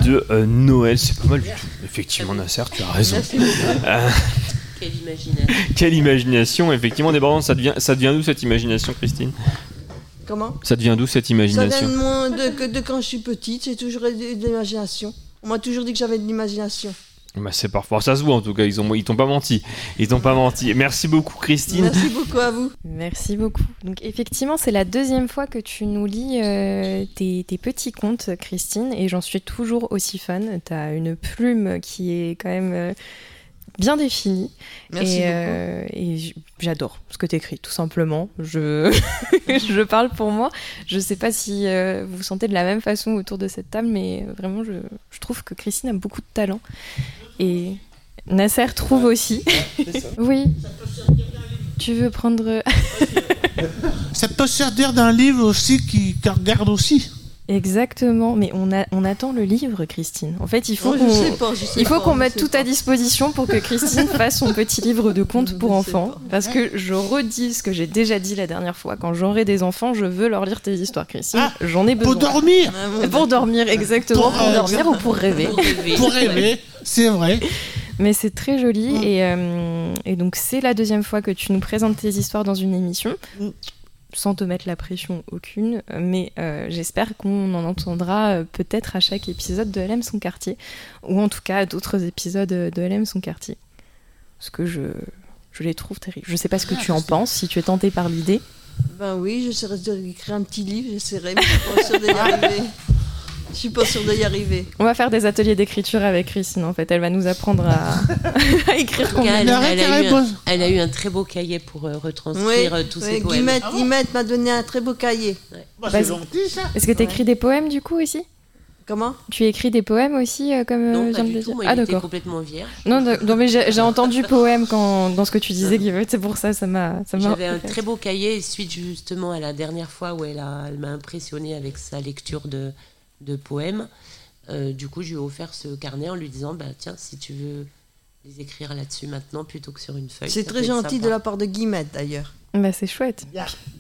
Speaker 8: euh, de euh, Noël, c'est pas mal du tout. Effectivement, Nasser, tu as raison. Euh,
Speaker 1: Quelle imagination.
Speaker 8: quelle imagination, effectivement. Des ça devient, ça devient d'où cette imagination, Christine?
Speaker 14: Comment?
Speaker 8: Ça devient d'où cette
Speaker 14: Ça vient
Speaker 8: imagination
Speaker 14: de, de, que- de quand je suis petite, j'ai toujours eu de l'imagination. On m'a toujours dit que j'avais de l'imagination.
Speaker 8: Bah, C'est parfois, ça se voit en tout cas, ils ont, ils t'ont pas menti. Ils t'ont pas menti. Merci beaucoup Christine.
Speaker 14: Merci beaucoup à vous.
Speaker 7: Merci beaucoup. Donc effectivement, c'est la deuxième fois que tu nous lis euh, tes, tes petits contes, Christine, et j'en suis toujours aussi fan. Tu as une plume qui est quand même euh, bien définie.
Speaker 14: Merci
Speaker 7: et, euh, et j'adore ce que tu écris, tout simplement. Je... je parle pour moi. Je sais pas si euh, vous vous sentez de la même façon autour de cette table, mais vraiment, je, je trouve que Christine a beaucoup de talent. Et Nasser trouve aussi. oui. Tu veux prendre.
Speaker 10: Ça peut servir d'un livre aussi qui, qui regarde aussi.
Speaker 7: Exactement, mais on, a, on attend le livre, Christine. En fait, il faut
Speaker 14: Oh,
Speaker 7: qu'on il faut mette tout à disposition pour que Christine fasse son petit livre de contes pour enfants. Parce que je redis ce que j'ai déjà dit la dernière fois. Quand j'aurai des enfants, je veux leur lire tes histoires, Christine.
Speaker 10: Ah,
Speaker 7: J'en ai besoin.
Speaker 10: pour dormir
Speaker 7: Pour dormir, exactement. Pour,
Speaker 10: euh,
Speaker 7: dormir ou pour rêver.
Speaker 10: Pour rêver, c'est vrai.
Speaker 7: Mais c'est très joli et, euh, et donc c'est la deuxième fois que tu nous présentes tes histoires dans une émission. Sans te mettre la pression aucune, mais euh, j'espère qu'on en entendra euh, peut-être à chaque épisode de LM son quartier, ou en tout cas à d'autres épisodes de LM son quartier. Parce que je, je les trouve terribles. Je sais pas ce que tu en penses, si tu es tenté par l'idée.
Speaker 14: Ben oui, j'essaierai d'écrire un petit livre, j'essaierai, mais je suis sûre d'y arriver. Je suis pas sûre d'y arriver.
Speaker 7: On va faire des ateliers d'écriture avec Christine en fait. Elle va nous apprendre à, à écrire combien
Speaker 1: elle, elle a eu un, elle a eu un très beau cahier pour euh, retranscrire euh, tous ses poèmes.
Speaker 14: Guillemette m'a donné un très beau cahier.
Speaker 10: Bah,
Speaker 7: Vas-y. Est-ce que tu écris des poèmes du coup aussi?
Speaker 14: Comment?
Speaker 7: Tu écris des poèmes aussi euh, comme
Speaker 1: Non,
Speaker 7: euh,
Speaker 1: pas du
Speaker 7: le
Speaker 1: tout.
Speaker 7: dire?
Speaker 1: Moi,
Speaker 7: Ah d'accord.
Speaker 1: complètement vierge.
Speaker 7: Non, de- non, mais j'ai entendu poème quand, dans ce que tu disais, Guillaume. C'est pour ça, ça m'a. ça m'a-
Speaker 1: J'avais un très beau cahier suite justement à la dernière fois où elle a- elle m'a impressionné avec sa lecture de, de poèmes. Euh, du coup, je lui ai offert ce carnet en lui disant bah, Tiens, si tu veux les écrire là-dessus maintenant plutôt que sur une feuille.
Speaker 14: C'est très gentil de la part de Guillemette d'ailleurs.
Speaker 7: Bah, c'est chouette.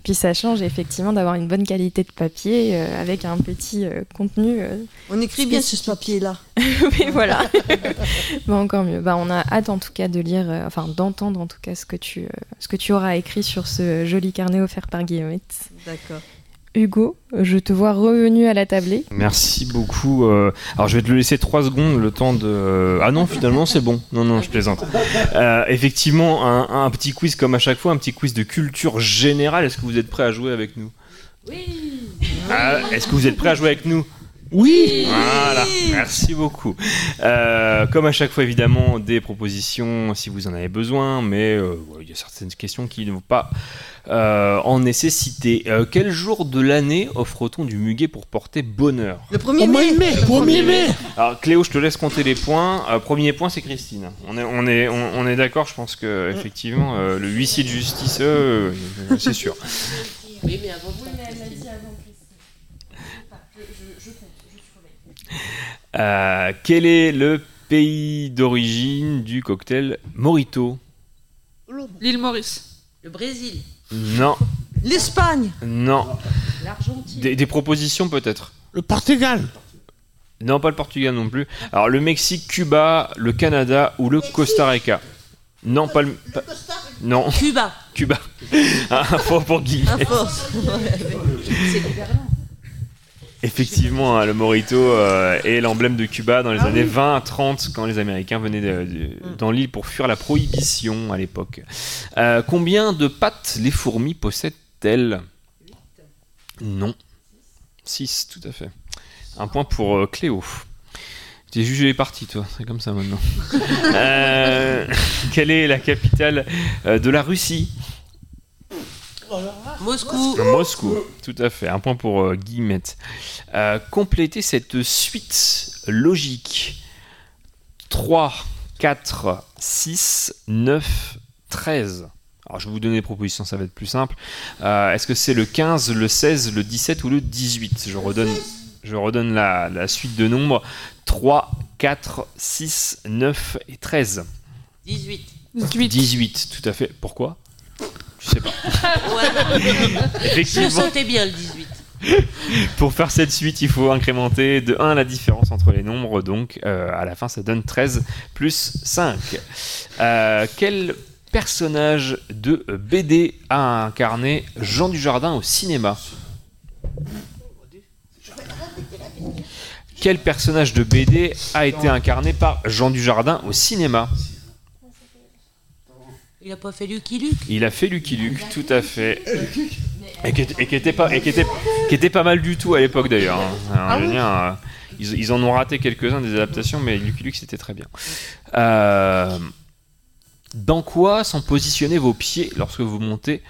Speaker 7: Puis ça change effectivement d'avoir une bonne qualité de papier euh, avec un petit euh, contenu. euh,
Speaker 14: On écrit bien sur ce papier-là.
Speaker 7: Mais voilà. bah, encore mieux. Bah, on a hâte en tout cas de lire, euh, enfin d'entendre en tout cas ce que tu, euh, ce que tu auras écrit sur ce joli carnet offert par Guillemette.
Speaker 14: D'accord.
Speaker 7: Hugo, je te vois revenu à la tablée.
Speaker 8: Merci beaucoup. euh, alors je vais te le laisser 3 secondes, le temps de... Ah non, finalement c'est bon. Non, non, je plaisante. Euh, effectivement, un, un petit quiz comme à chaque fois, un petit quiz de culture générale. Est-ce que vous êtes prêts à jouer avec nous? Ah, Est-ce que vous êtes prêts à jouer avec nous?
Speaker 10: Oui
Speaker 8: Voilà, merci beaucoup. Euh, comme à chaque fois, évidemment, des propositions si vous en avez besoin, mais euh, il y a certaines questions qui ne vont pas euh, en nécessiter. Euh, quel jour de l'année offre-t-on du muguet pour porter bonheur?
Speaker 14: Le 1er
Speaker 10: Au mois
Speaker 14: mai.
Speaker 10: mai, 1er mai.
Speaker 8: Alors Cléo, je te laisse compter les points. Euh, premier point, c'est Christine. On est, on est, on, on est d'accord. Je pense que effectivement, euh, le huissier de justice, c'est sûr.
Speaker 1: Oui, mais avant
Speaker 8: Euh, quel est le pays d'origine du cocktail Morito
Speaker 12: L'île Maurice.
Speaker 1: Le Brésil.
Speaker 8: Non,
Speaker 14: L'Espagne.
Speaker 8: non.
Speaker 1: L'Argentine.
Speaker 8: Des, des propositions peut-être
Speaker 10: Le Portugal.
Speaker 8: Non, pas le Portugal non plus. Alors le Mexique, Cuba, le Canada ou le Costa Rica Non, pas le. pas- Non,
Speaker 1: Cuba.
Speaker 8: Cuba. Un point pour Guy.
Speaker 14: À force.
Speaker 8: Effectivement, hein, le Morito euh, est l'emblème de Cuba dans les
Speaker 14: Ah
Speaker 8: années
Speaker 14: oui.
Speaker 8: 20 à 30 quand les Américains venaient de- de- dans l'île pour fuir la prohibition à l'époque. Euh, combien de pattes les fourmis possèdent-elles? Non. 6, tout à fait. Un point pour euh, Cléo. Tu es jugé les parties, toi. C'est comme ça maintenant. Euh, quelle est la capitale de la Russie?
Speaker 1: Moscou.
Speaker 8: Moscou, tout à fait. Un point pour euh, Guillemette. Euh, complétez cette suite logique. 3, 4, 6, 9, 13. Alors je vais vous donner des propositions, ça va être plus simple. Euh, Est-ce que c'est le 15, le 16, le 17 ou le 18 Je redonne, je redonne la, la suite de nombres. 3, 4, 6, 9 et 13.
Speaker 1: 18.
Speaker 12: 18.
Speaker 8: 18, tout à fait. Pourquoi? Je sais pas.
Speaker 1: Je sentais bien le 18.
Speaker 8: Pour faire cette suite, il faut incrémenter de 1 la différence entre les nombres, donc euh, à la fin ça donne 13 plus 5. Euh, quel personnage de BD a incarné Jean Dujardin au cinéma? Quel personnage de BD a été incarné par Jean Dujardin au cinéma?
Speaker 1: Il a pas fait Lucky Luke.
Speaker 8: Il a fait Lucky Luke, tout à fait. Et qui, et qui était pas, et qui était, qui était pas mal du tout à l'époque d'ailleurs. hein. Alors, dire, euh, ils, ils en ont raté quelques-uns des adaptations, mais Lucky Luke c'était très bien. Euh, dans quoi sont positionnés vos pieds lorsque vous montez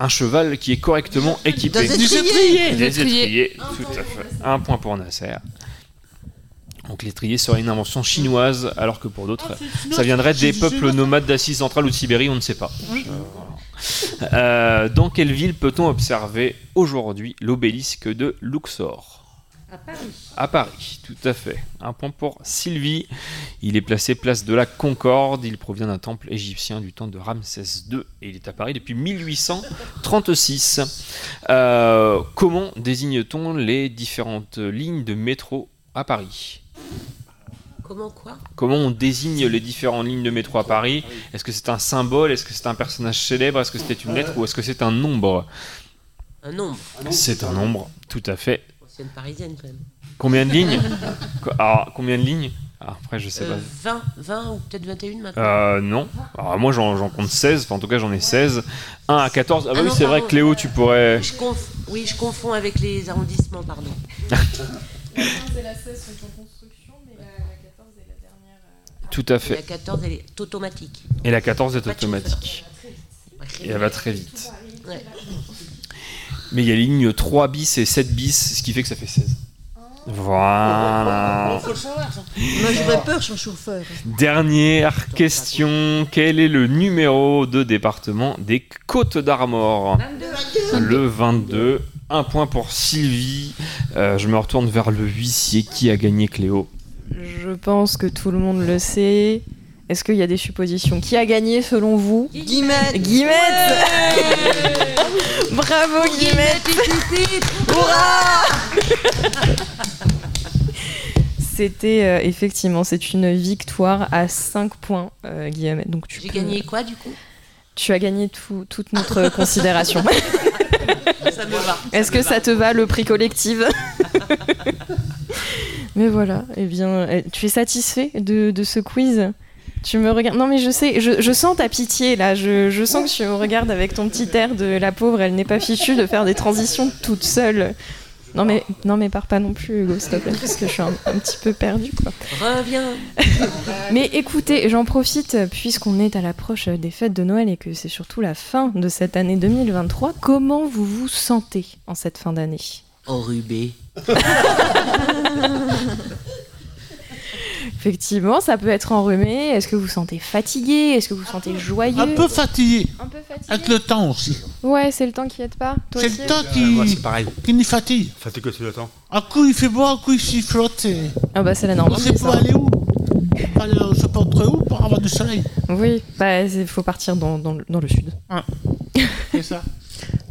Speaker 8: un cheval qui est correctement équipé?
Speaker 14: Des étriers.
Speaker 8: Des
Speaker 12: étriers.
Speaker 8: étriers, tout à fait. Un point pour Nasser. Donc l'étrier serait une invention chinoise, alors que pour d'autres, ça viendrait des peuples nomades d'Asie centrale ou de Sibérie, on ne sait pas. Voilà. Euh, dans quelle ville peut-on observer aujourd'hui l'obélisque de Luxor?
Speaker 6: À Paris.
Speaker 8: À Paris, tout à fait. Un point pour Sylvie. Il est placé place de la Concorde. Il provient d'un temple égyptien du temps de Ramsès II et il est à Paris depuis 1836. Euh, comment désigne-t-on les différentes lignes de métro à Paris?
Speaker 1: Comment quoi
Speaker 8: Comment on désigne les différentes lignes de métro à Paris Est-ce que c'est un symbole Est-ce que c'est un personnage célèbre Est-ce que c'était une lettre Ou est-ce que c'est un nombre
Speaker 1: Un nombre.
Speaker 8: C'est un nombre, tout à fait.
Speaker 1: Ancienne parisienne quand même.
Speaker 8: Combien de lignes Alors, combien de lignes Ah, Après, je sais
Speaker 1: Euh,
Speaker 8: pas.
Speaker 1: 20, 20 ou peut-être 21 maintenant.
Speaker 8: Euh, non. Alors, moi, j'en j'en compte 16. Enfin, en tout cas, j'en ai 16. 1 à 14. Ah, bah
Speaker 1: Ah
Speaker 8: oui,
Speaker 1: non,
Speaker 8: c'est vrai. Cléo, tu pourrais.
Speaker 1: Je conf- Oui, je confonds avec les arrondissements, pardon.
Speaker 7: La 15 et la 16 sont en construction, mais la, 14 est la dernière.
Speaker 8: Tout à
Speaker 1: La
Speaker 8: fait.
Speaker 1: 14, elle est automatique.
Speaker 8: Et la 14 est automatique. Et elle va très vite.
Speaker 1: Ouais.
Speaker 8: Mais il y a les lignes 3 bis et 7 bis, ce qui fait que ça fait 16. Voilà.
Speaker 14: Ça. Moi, j'aurais peur sans chauffeur.
Speaker 8: Dernière question. Quel est le numéro de département des Côtes d'Armor Le 22. Un point pour Sylvie. Euh, je me retourne vers le huissier qui a gagné Cléo?
Speaker 7: Je pense que tout le monde le sait. Est-ce qu'il y a des suppositions Qui a gagné selon vous
Speaker 14: Guillemette
Speaker 7: Guillemette Bravo Guillemette Hurrah C'était euh, effectivement, c'est une victoire à 5 points, euh, Guillemette. Donc tu
Speaker 1: J'ai
Speaker 7: peux-
Speaker 1: gagné quoi du coup?
Speaker 7: Tu as gagné tout- toute notre considération.
Speaker 1: Ça me va.
Speaker 7: Est-ce que
Speaker 1: va.
Speaker 7: ça te va le prix collectif? Mais voilà, eh bien, eh, tu es satisfait de, de ce quiz? Tu me regardes. Non, mais je sais, je, je sens ta pitié là. Je, je sens que tu me regardes avec ton petit air de la pauvre, elle n'est pas fichue de faire des transitions toute seule. Non, mais, non, mais pars pas non plus, Hugo, s'il te plaît, parce que je suis un, un petit peu perdue, quoi.
Speaker 1: Reviens.
Speaker 7: Mais écoutez, j'en profite puisqu'on est à l'approche des fêtes de Noël et que c'est surtout la fin de cette année 2023. Comment vous vous sentez en cette fin d'année?
Speaker 1: Enrubé.
Speaker 7: Effectivement, ça peut être enrhumé. Est-ce que vous vous sentez fatigué? Est-ce que vous vous sentez joyeux?
Speaker 10: Un peu fatigué.
Speaker 7: Un peu fatigué.
Speaker 10: Avec le temps aussi.
Speaker 7: Ouais, c'est le temps qui aide pas. Toi
Speaker 10: C'est
Speaker 7: aussi?
Speaker 10: le temps qui,
Speaker 2: pareil.
Speaker 10: qui nous fatigue.
Speaker 15: Fatigue c'est le temps.
Speaker 10: Un coup il fait beau, un coup il sifflote. et
Speaker 7: Ah bah c'est la
Speaker 10: On sait pas aller où. Aller, on se porte où pour avoir du soleil.
Speaker 7: Oui, bah il faut partir dans, dans le- dans le sud.
Speaker 10: C'est ça.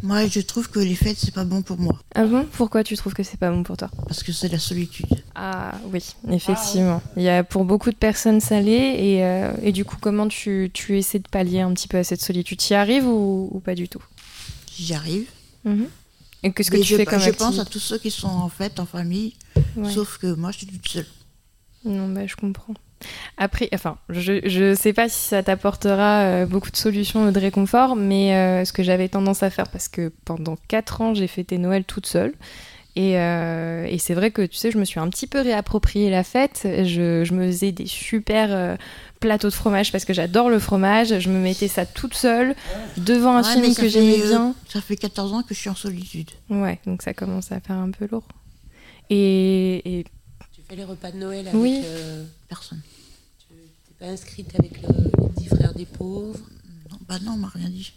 Speaker 16: Moi, je trouve que les fêtes, c'est pas bon pour moi.
Speaker 7: Ah bon? Pourquoi tu trouves que c'est pas bon pour toi?
Speaker 16: Parce que c'est la solitude.
Speaker 7: Ah oui, effectivement. Il y a pour beaucoup de personnes ça l'est et, euh, et du coup comment tu, tu essaies de pallier un petit peu à cette solitude? Tu y arrives ou, ou pas du tout?
Speaker 16: J'y arrive.
Speaker 7: Mhm. Et qu'est-ce que
Speaker 16: Mais
Speaker 7: tu
Speaker 16: je,
Speaker 7: fais comme
Speaker 16: Je pense à tous ceux qui sont en fête, en famille.
Speaker 7: Ouais.
Speaker 16: Sauf que moi, je suis toute seule.
Speaker 7: Non, bah, je comprends. Après, enfin, je, je sais pas si ça t'apportera euh, beaucoup de solutions ou de réconfort, mais euh, ce que j'avais tendance à faire, parce que pendant 4 ans, j'ai fêté Noël toute seule. Et, euh, et c'est vrai que, tu sais, je me suis un petit peu réapproprié la fête. Je, je me faisais des super euh, plateaux de fromage parce que j'adore le fromage. Je me mettais ça toute seule devant un
Speaker 16: Ouais,
Speaker 7: film que j'aimais bien.
Speaker 16: Ça fait 14 ans que je suis en solitude.
Speaker 7: Ouais, donc ça commence à faire un peu lourd. Et, et
Speaker 1: Les repas de Noël avec.
Speaker 7: Oui.
Speaker 1: euh,
Speaker 16: Personne.
Speaker 1: tu t'es pas inscrite avec le, les petits frères des pauvres?
Speaker 16: Non, bah non, on m'a rien dit.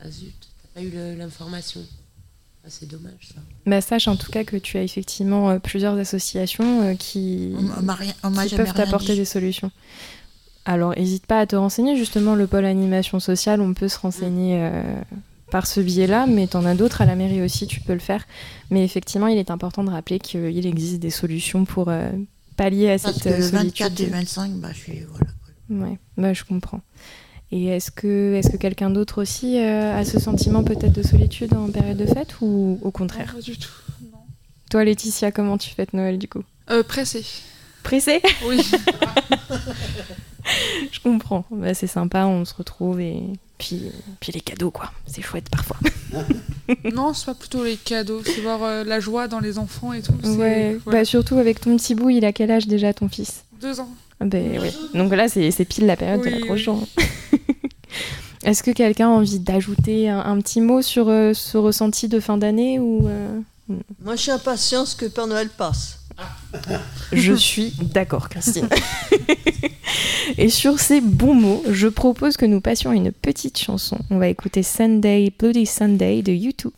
Speaker 1: Ah zut, t'as pas eu l'information. Ah, c'est dommage ça.
Speaker 7: Bah, sache en tout cas que tu as effectivement euh, plusieurs associations euh, qui,
Speaker 16: On m'a rien- on m'a
Speaker 7: qui
Speaker 16: jamais
Speaker 7: peuvent t'apporter des solutions. Alors, n'hésite pas à te renseigner. Justement, le pôle animation sociale, on peut se renseigner euh, par ce biais-là, mais tu en as d'autres à la mairie aussi, tu peux le faire. Mais effectivement, il est important de rappeler qu'il existe des solutions pour euh, pallier à
Speaker 16: Parce
Speaker 7: cette
Speaker 16: que
Speaker 7: euh,
Speaker 16: le
Speaker 7: solitude.
Speaker 16: 24 et le 25, bah, je suis. Voilà.
Speaker 7: Ouais, bah, je comprends. Et est-ce que, est que quelqu'un d'autre aussi euh, a ce sentiment peut-être de solitude en période de fête ou au contraire?
Speaker 12: Pas du tout.
Speaker 7: Toi, Laetitia, comment tu fêtes Noël du coup?
Speaker 12: Euh, pressé.
Speaker 7: Pressée
Speaker 12: Oui.
Speaker 7: Je comprends. Bah, c'est sympa, on se retrouve et puis, puis les cadeaux, quoi. C'est chouette parfois.
Speaker 12: non, c'est pas plutôt les cadeaux, c'est voir euh, la joie dans les enfants et tout.
Speaker 7: Ouais,
Speaker 12: voilà.
Speaker 7: bah, surtout avec ton petit bout, il a quel âge déjà ton fils?
Speaker 12: Deux ans.
Speaker 7: Ah ben oui. Donc là, c'est pile la période de
Speaker 12: Oui,
Speaker 7: la grosse
Speaker 12: oui.
Speaker 7: joie. Est-ce que quelqu'un a envie d'ajouter un, un petit mot sur euh, ce ressenti de fin d'année ou euh,
Speaker 14: Moi, je suis impatiente que Père Noël passe.
Speaker 7: Je suis d'accord, Christine. Et sur ces bons mots, je propose que nous passions une petite chanson. On va écouter Sunday, Bloody Sunday de YouTube.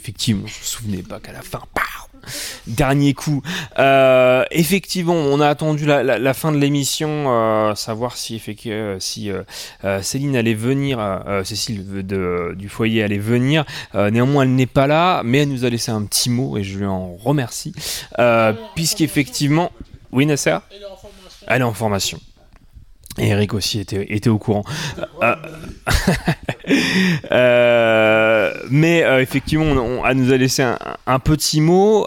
Speaker 8: Effectivement, je me souvenais pas qu'à la fin, dernier coup. Euh, effectivement, on a attendu la, fin de l'émission, euh, savoir si, effectu- euh, si Céline allait venir, Cécile du foyer allait venir. Néanmoins, elle n'est pas là, mais elle nous a laissé un petit mot et je lui en remercie, puisqu'effectivement, oui, Nasser, elle est en formation. Et Eric aussi était, était au courant. Euh, euh, mais euh, effectivement, on, on- elle nous a laissé un, un petit mot.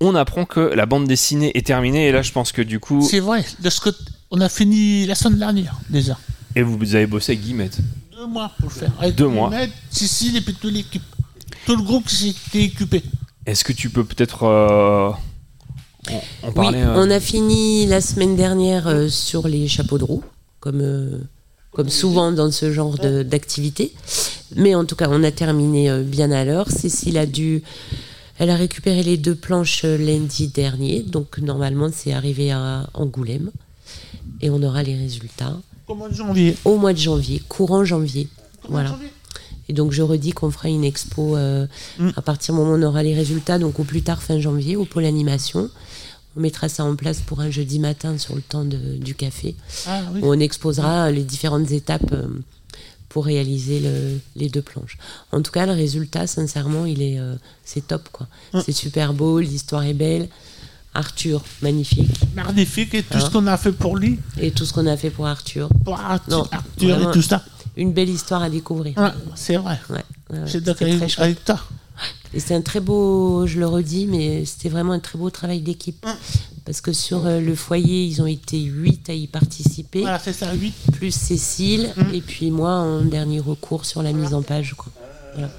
Speaker 8: On apprend que la bande dessinée est terminée. Et là, je pense que du coup.
Speaker 10: C'est vrai, on a fini la semaine dernière déjà.
Speaker 8: Et vous, vous avez bossé avec Guillemette.
Speaker 10: Deux mois pour le faire. Avec
Speaker 8: Deux mois.
Speaker 10: Cécile et puis toute l'équipe. Tout le groupe qui s'était équipé.
Speaker 8: Est-ce que tu peux peut-être euh, parler
Speaker 1: oui,
Speaker 8: euh,
Speaker 1: on a fini la semaine dernière euh, sur les chapeaux de roue, comme, euh, comme souvent dans ce genre de- d'activité. Mais en tout cas, on a terminé euh, bien à l'heure. Cécile a dû. Elle a récupéré les deux planches euh, lundi dernier, donc normalement c'est arrivé à Angoulême. Et on aura les résultats
Speaker 10: Au mois de janvier.
Speaker 1: au mois de janvier, courant janvier. voilà. Et donc je redis qu'on fera une expo euh,
Speaker 10: Mm.
Speaker 1: à partir du moment où on aura les résultats, donc au plus tard fin janvier, au pôle animation. On mettra ça en place pour un jeudi matin sur le temps de- du café.
Speaker 10: Ah, oui.
Speaker 1: où on exposera les différentes étapes euh, pour réaliser le- les deux planches. En tout cas, le résultat, sincèrement, il est, euh, c'est top quoi.
Speaker 10: Mm.
Speaker 1: C'est super beau, l'histoire est belle. Arthur, magnifique.
Speaker 10: Magnifique et tout
Speaker 1: Hein
Speaker 10: ce qu'on a fait pour lui.
Speaker 1: Et tout ce qu'on a fait pour Arthur.
Speaker 10: Pour Arthur,
Speaker 1: Non,
Speaker 10: Arthur et tout ça.
Speaker 1: Une belle histoire à découvrir.
Speaker 10: Ouais, c'est vrai.
Speaker 1: Ouais, ouais,
Speaker 10: C'est avec, toi.
Speaker 1: Et c'est un très beau, je le redis, mais c'était vraiment un très beau travail d'équipe. Parce que sur euh, le foyer, ils ont été huit à y participer.
Speaker 10: Voilà, c'est ça, 8.
Speaker 1: Plus Cécile, et puis moi en dernier recours sur la mise en page. Quoi. Voilà.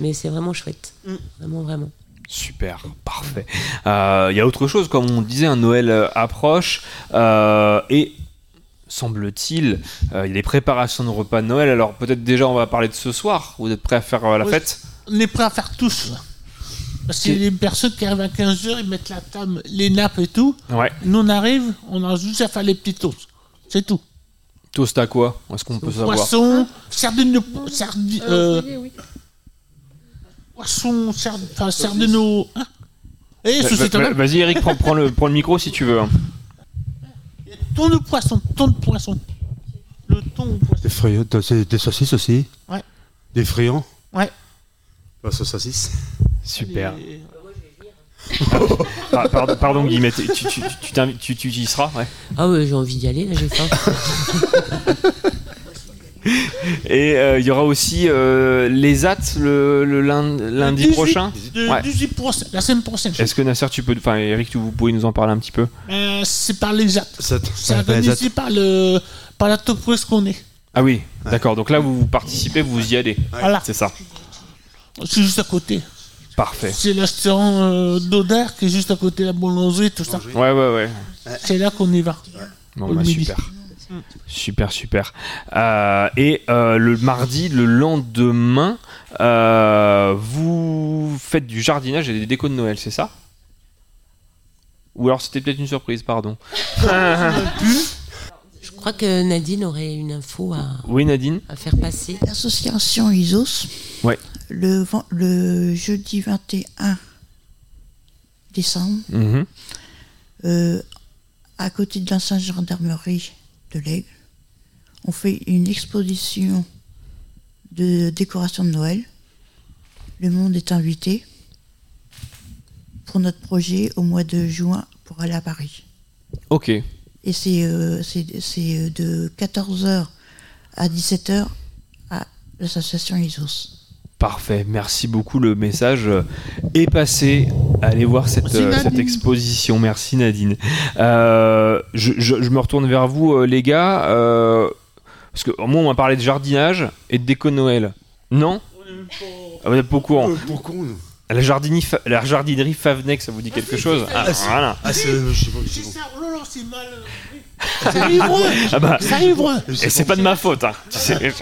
Speaker 1: Mais c'est vraiment chouette. Vraiment, vraiment.
Speaker 8: Super, parfait. Euh, Il y a autre chose, comme on disait, un Noël euh, approche euh, et semble-t-il, euh, il y a des préparations de repas de Noël. Alors peut-être déjà on va parler de ce soir. Vous êtes prêts à faire euh, la
Speaker 10: Oui.
Speaker 8: fête?
Speaker 10: On est prêt à faire tous. Parce qu'il y a des personnes qui arrivent à 15h, ils mettent la table, les nappes et tout.
Speaker 8: Ouais.
Speaker 10: Nous, on arrive, on a juste à faire les petits toasts. C'est tout.
Speaker 8: Toast à quoi? Est-ce qu'on peut savoir?
Speaker 10: Poisson, sardines de. Sardi, euh, Poisson, sard, enfin, sardines au. Hein? Et
Speaker 8: va-
Speaker 10: tomate.
Speaker 8: Vas-y Eric, prends, prends le, prends le micro si tu veux. hein.
Speaker 10: Thon de poisson, thon de poisson. Le thon au poisson.
Speaker 17: Des c'est des saucisses aussi
Speaker 10: Ouais.
Speaker 17: Des friands
Speaker 10: Ouais.
Speaker 17: Bah, sauce saucisse.
Speaker 8: Super. Ah, pardon, pardon Guillemette, tu, tu, tu, tu, t'invites- tu- tu y seras ouais.
Speaker 1: Ah ouais, j'ai envie d'y aller, là, j'ai faim.
Speaker 8: Et euh, il y aura aussi euh, les AT le, lundi
Speaker 10: 18,
Speaker 8: prochain. Ouais.
Speaker 10: 18 prochain, la semaine prochaine.
Speaker 8: Est-ce que Nasser, tu peux, enfin Eric, tu, vous pouvez nous en parler un petit peu?
Speaker 10: Euh, c'est par les actes. C'est
Speaker 8: ouais,
Speaker 10: organisé par, le, par la top presse qu'on est.
Speaker 8: Ah oui, d'accord. Donc là, vous, vous participez, vous y allez.
Speaker 10: Voilà.
Speaker 8: C'est ça.
Speaker 10: C'est juste à côté.
Speaker 8: Parfait.
Speaker 10: C'est restaurant euh, qui est juste à côté de la boulangerie, tout ça.
Speaker 8: Ouais, ouais, ouais.
Speaker 10: C'est là qu'on y va.
Speaker 8: Bon,
Speaker 10: Au
Speaker 8: bah,
Speaker 10: midi.
Speaker 8: Super. Super, super. Euh, et euh, le mardi, le lendemain, euh, vous faites du jardinage et des décos de Noël, c'est ça? Ou alors c'était peut-être une surprise, pardon.
Speaker 1: Je crois que Nadine aurait une info à,
Speaker 8: oui, Nadine
Speaker 1: à faire passer.
Speaker 16: L'association ISOS,
Speaker 8: Ouais.
Speaker 16: le, le jeudi 21 décembre,
Speaker 8: Mhm.
Speaker 16: euh, à côté de l'ancienne gendarmerie de l'Aigle, on fait une exposition de décoration de Noël. Le monde est invité pour notre projet au mois de juin pour aller à Paris.
Speaker 8: Ok.
Speaker 16: Et c'est euh, euh, de 14h à 17h à l'association ISOS.
Speaker 8: Parfait, merci beaucoup. Le message euh, est passé. Allez voir cette, euh, cette exposition. Merci Nadine. Euh, je, je- je me retourne vers vous, euh, les gars. euh, parce que moi, on m'a parlé de jardinage et de déco Noël. Non? Ah, Vous n'êtes pas au courant la, jardinerie, Fa- la jardinerie Favnec, ça vous dit quelque chose? Ah,
Speaker 17: Ah, c'est-
Speaker 8: voilà.
Speaker 17: ah, c'est-
Speaker 10: C'est oh mal. C'est ivreux.
Speaker 8: Ah bah,
Speaker 10: C'est.
Speaker 8: Et c'est pas de ma faute. Hein. Tu sais.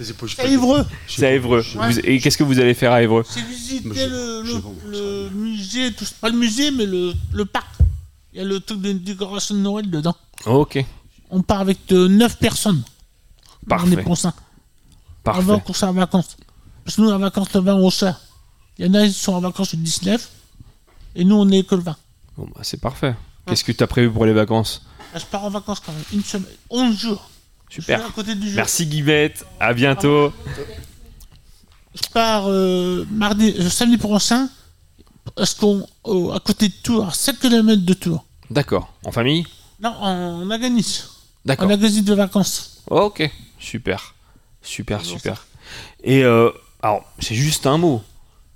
Speaker 10: C'est Évreux.
Speaker 8: C'est à Évreux.
Speaker 10: Ouais.
Speaker 8: Vous- et qu'est-ce que vous allez faire à Évreux
Speaker 10: C'est visiter le, le, le musée, tout, pas le musée, mais le, le parc. Il y a le truc de décoration de Noël dedans.
Speaker 8: Ok,
Speaker 10: On part avec euh, 9 personnes.
Speaker 8: Parfait.
Speaker 10: On est pour ça.
Speaker 8: parfait.
Speaker 10: Avant qu'on soit en vacances. Parce que nous, en vacances le 20, on sort. Il y en a, ils sont en vacances le 19. Et nous, on est que le 20.
Speaker 8: Bon, bah, c'est parfait. Qu'est-ce que tu as prévu pour les vacances?
Speaker 10: Là, je pars en vacances quand même. Une semaine. 11 jours.
Speaker 8: Super.
Speaker 10: Je suis à côté du jeu.
Speaker 8: Merci Guivette, à bientôt.
Speaker 10: Je pars euh, mardi, euh, samedi prochain. Parce qu'on, au- à côté de Tours, à 7 km de Tours.
Speaker 8: D'accord. En famille?
Speaker 10: Non, en Aganis.
Speaker 8: D'accord.
Speaker 10: En Aganis de vacances.
Speaker 8: Ok, super. Super, super. Et euh, alors, c'est juste un mot.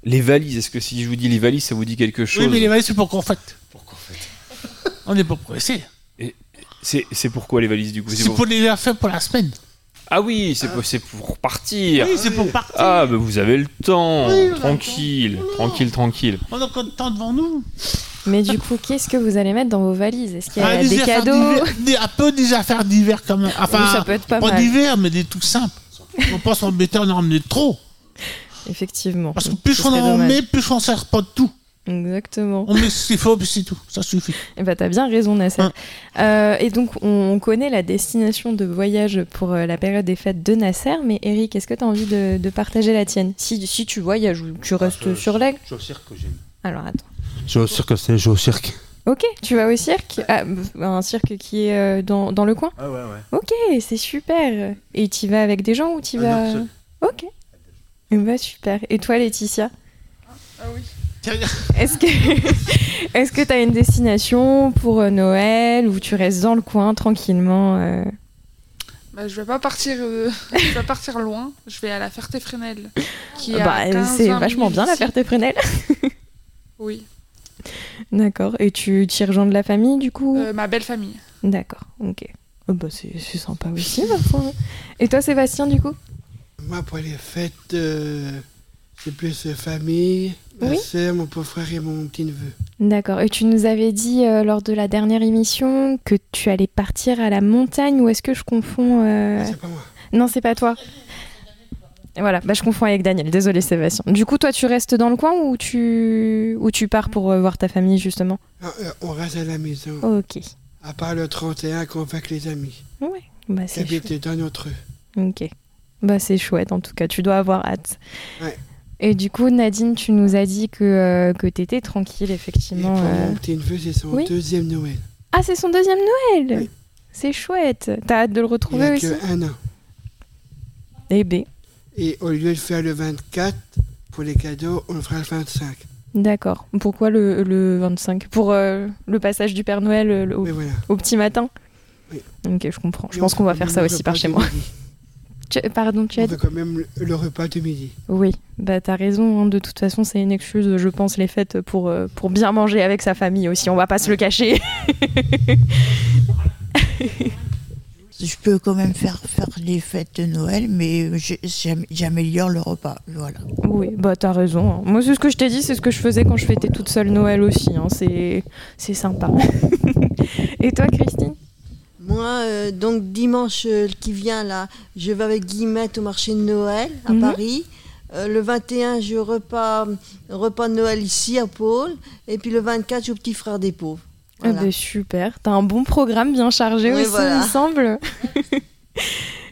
Speaker 8: Les valises, est-ce que si je vous dis les valises, ça vous dit quelque chose
Speaker 10: Oui, mais les valises, c'est pour qu'on fête. On n'est pas pressé.
Speaker 8: C'est, c'est pourquoi les valises du coup
Speaker 10: C'est pour les faire pour la semaine.
Speaker 8: Ah oui, c'est pour, c'est pour partir.
Speaker 10: Oui, c'est pour partir.
Speaker 8: Ah, bah vous avez le temps.
Speaker 10: Oui,
Speaker 8: tranquille, tranquille, tranquille.
Speaker 10: On a encore de temps devant nous.
Speaker 7: Mais du coup, qu'est-ce que vous allez mettre dans vos valises? Est-ce qu'il y a
Speaker 10: Ah,
Speaker 7: des
Speaker 10: affaires
Speaker 7: cadeaux?
Speaker 10: des- Un peu des affaires d'hiver quand même. Enfin,
Speaker 7: Oui, ça peut être pas mal.
Speaker 10: d'hiver, mais des trucs simples. On pas s'embêter à en emmener trop.
Speaker 7: Effectivement.
Speaker 10: Parce que plus on en
Speaker 7: dommage.
Speaker 10: met, plus on sert pas de tout.
Speaker 7: Exactement.
Speaker 10: On met ce qu'il faut, puis c'est tout. Ça suffit.
Speaker 7: Et bah t'as bien raison Nasser. Euh, et donc on, on connaît la destination de voyage pour euh, la période des fêtes de Nasser, mais Eric, est-ce que tu as envie de, de partager la tienne? Si, si tu voyages ou tu restes sur l'aigle
Speaker 17: Je suis au cirque que j'aime.
Speaker 7: Alors attends.
Speaker 17: Je suis au cirque, c'est, je vais au cirque.
Speaker 7: Ok, tu vas au cirque? Ah, b- Un cirque qui est euh, dans, dans le coin?
Speaker 17: Ah ouais, ouais.
Speaker 7: Ok, c'est super. Et tu vas avec des gens ou tu
Speaker 17: Ah,
Speaker 7: vas...
Speaker 17: non, seul.
Speaker 7: Ok. Eh bah super. Et toi Laetitia?
Speaker 12: Ah oui.
Speaker 7: Est-ce que est-ce que t'as une destination pour euh, Noël ou tu restes dans le coin tranquillement euh?
Speaker 12: Bah, je vais pas partir, euh, je vais pas partir loin. Je vais à la Ferté-Fresnel,
Speaker 7: Bah,
Speaker 12: à 15,
Speaker 7: c'est
Speaker 12: 20
Speaker 7: vachement bien la. Ferté-Fresnel.
Speaker 12: Oui.
Speaker 7: D'accord. Et tu t'y rejoins de la famille du coup?
Speaker 12: Euh, ma belle famille.
Speaker 7: D'accord. Ok. Oh, bah c'est c'est sympa aussi. ma foi. Et toi Sébastien du coup?
Speaker 18: Moi, pour les fêtes, euh, c'est plus famille,
Speaker 7: Oui.
Speaker 18: soeur, mon beau frère et mon petit-neveu.
Speaker 7: D'accord. Et tu nous avais dit euh, lors de la dernière émission que tu allais partir à la montagne ou est-ce que je confonds euh,
Speaker 18: C'est pas moi.
Speaker 7: Non, c'est pas toi. Voilà, bah, je confonds avec Daniel. Désolé Sébastien. Du coup, toi, tu restes dans le coin ou tu ou tu pars pour euh, voir ta famille justement?
Speaker 18: Euh, on reste à la maison.
Speaker 7: Ok.
Speaker 18: À part le 31 qu'on fait avec les amis.
Speaker 7: Ouais. Bah c'est chouette.
Speaker 18: habitent dans notre.
Speaker 7: Ok. Bah c'est chouette en tout cas. Tu dois avoir hâte.
Speaker 18: Ouais.
Speaker 7: Et du coup, Nadine, tu nous as dit que euh, que t'étais tranquille
Speaker 18: Et
Speaker 7: effectivement. euh.
Speaker 18: mon petit-neveu, c'est son
Speaker 7: oui.
Speaker 18: deuxième Noël.
Speaker 7: Ah, c'est son deuxième Noël. C'est chouette. T'as hâte de le
Speaker 18: Il
Speaker 7: retrouver
Speaker 18: a
Speaker 7: aussi.
Speaker 18: que un an.
Speaker 7: Eh ben.
Speaker 18: Et au lieu de faire le 24, pour les cadeaux, on le fera le 25.
Speaker 7: D'accord. Pourquoi le, le 25 Pour euh, le passage du Père Noël euh, le- au, au petit matin?
Speaker 18: Oui.
Speaker 7: Ok, je comprends. Je
Speaker 18: Et
Speaker 7: pense
Speaker 18: on
Speaker 7: qu'on va faire ça aussi par chez moi. Tu- pardon, tu as dit
Speaker 18: quand même le, le repas de midi.
Speaker 7: Oui, bah t'as raison. hein. De toute façon, c'est une excuse, je pense, les fêtes pour, euh, pour bien manger avec sa famille aussi. On va pas se le cacher.
Speaker 16: Je peux quand même faire, faire les fêtes de Noël, mais j'améliore le repas. Voilà.
Speaker 7: oui, bah t'as raison. hein. Moi, c'est ce que je t'ai dit, c'est ce que je faisais quand je fêtais toute seule Noël aussi. hein. C'est c'est sympa. Et toi, Christine?
Speaker 14: Moi, euh, donc dimanche euh, qui vient là, je vais avec Guillemette au marché de Noël à
Speaker 7: Mhm.
Speaker 14: Paris. Euh, le 21, je repas, repas de Noël ici à Pôle. Et puis le 24, je suis au petit frère des pauvres.
Speaker 7: Ah
Speaker 14: Voilà.
Speaker 7: bah, super. T'as un bon programme bien chargé
Speaker 14: Oui,
Speaker 7: aussi,
Speaker 14: voilà.
Speaker 7: il me semble.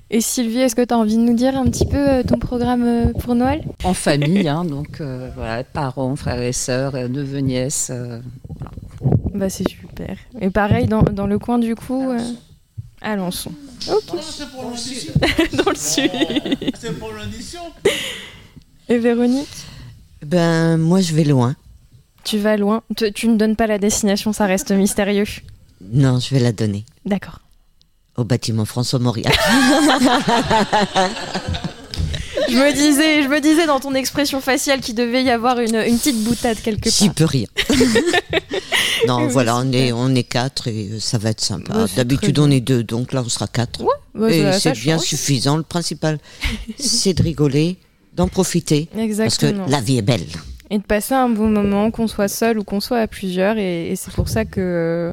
Speaker 7: Et Sylvie, est-ce que tu as envie de nous dire un petit peu ton programme pour Noël?
Speaker 6: En famille, hein, donc euh, voilà, parents, frères et sœurs, neveux, nièces. euh.
Speaker 7: Bah c'est super. Et pareil dans, dans le coin du coup euh, Alençon. Ok.
Speaker 10: C'est pour l'audition.
Speaker 7: dans le sud.
Speaker 10: C'est pour l'audition.
Speaker 7: Et Véronique?
Speaker 11: Ben, moi, je vais loin.
Speaker 7: Tu vas loin. Tu, tu ne donnes pas la destination, ça reste mystérieux.
Speaker 11: Non, je vais la donner.
Speaker 7: D'accord.
Speaker 11: Au bâtiment François Mauriac.
Speaker 7: Je me disais, je me disais dans ton expression faciale qu'il devait y avoir une, une petite boutade quelque part.
Speaker 11: J'y peux rien. non,
Speaker 7: Oui,
Speaker 11: voilà, on est, on est quatre et ça va être sympa.
Speaker 7: Bah,
Speaker 11: D'habitude, on est deux, donc là, on sera quatre.
Speaker 7: bah,
Speaker 11: et c'est bien suffisant. Le principal, c'est de rigoler, d'en profiter.
Speaker 7: Exactement.
Speaker 11: Parce que la vie est belle.
Speaker 7: Et de passer un bon moment, qu'on soit seul ou qu'on soit à plusieurs. Et, et c'est pour ça que euh,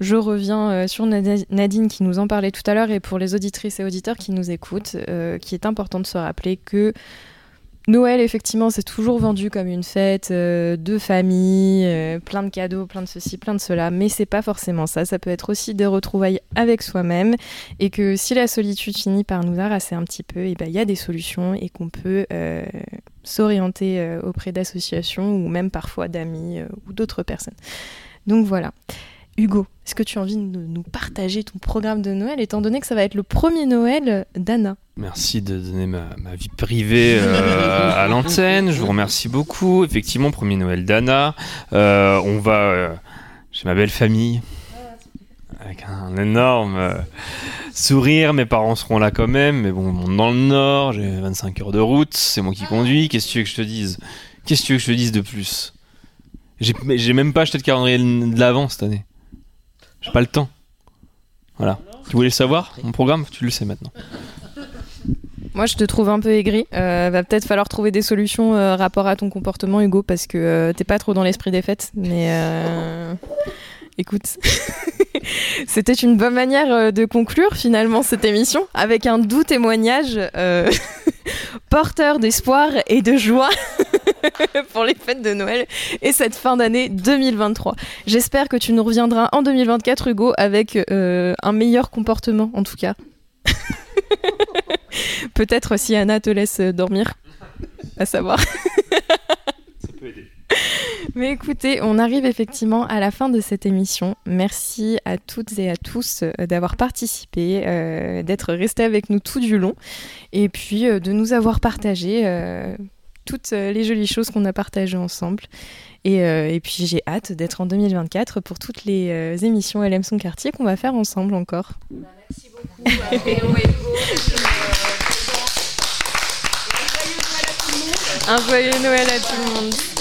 Speaker 7: je reviens euh, sur Nadine qui nous en parlait tout à l'heure et pour les auditrices et auditeurs qui nous écoutent, euh, qui est important de se rappeler que Noël, effectivement, c'est toujours vendu comme une fête euh, de famille, euh, plein de cadeaux, plein de ceci, plein de cela, mais c'est pas forcément ça. Ça peut être aussi des retrouvailles avec soi-même, et que si la solitude finit par nous harasser un petit peu, et ben il y a des solutions et qu'on peut s'orienter auprès d'associations ou même parfois d'amis ou d'autres personnes. Donc voilà. Hugo, est-ce que tu as envie de nous partager ton programme de Noël, étant donné que ça va être le premier Noël d'Anna?
Speaker 8: Merci de donner ma, vie privée euh, à l'antenne. Je vous remercie beaucoup. Effectivement, premier Noël d'Anna. Euh, on va euh, chez ma belle famille avec un énorme sourire. Mes parents seront là quand même. Mais bon, on monte dans le nord. J'ai 25 heures de route. C'est moi qui conduis. Qu'est-ce que tu veux que je te dise? Qu'est-ce que tu veux que je te dise de plus? J'ai même pas acheté de calendrier de l'avant cette année. Pas le temps. Voilà. Tu voulais savoir Mon programme Tu le sais maintenant.
Speaker 7: Moi, je te trouve un peu aigri. Euh, va peut-être falloir trouver des solutions euh, rapport à ton comportement, Hugo, parce que euh, t'es pas trop dans l'esprit des fêtes. Mais euh, écoute, c'était une bonne manière euh, de conclure finalement cette émission avec un doux témoignage euh, porteur d'espoir et de joie. pour les fêtes de Noël et cette fin d'année 2023. J'espère que tu nous reviendras en 2024, Hugo, avec euh, un meilleur comportement, en tout cas. Peut-être si Anna te laisse dormir, à savoir. Mais écoutez, on arrive effectivement à la fin de cette émission. Merci à toutes et à tous euh, d'avoir participé, euh, d'être restés avec nous tout du long et puis euh, de nous avoir partagé euh, toutes les jolies choses qu'on a partagées ensemble. Et, et puis j'ai hâte d'être en 2024 pour toutes les émissions LM Son Quartier qu'on va faire ensemble encore. Un joyeux Noël à tout le monde.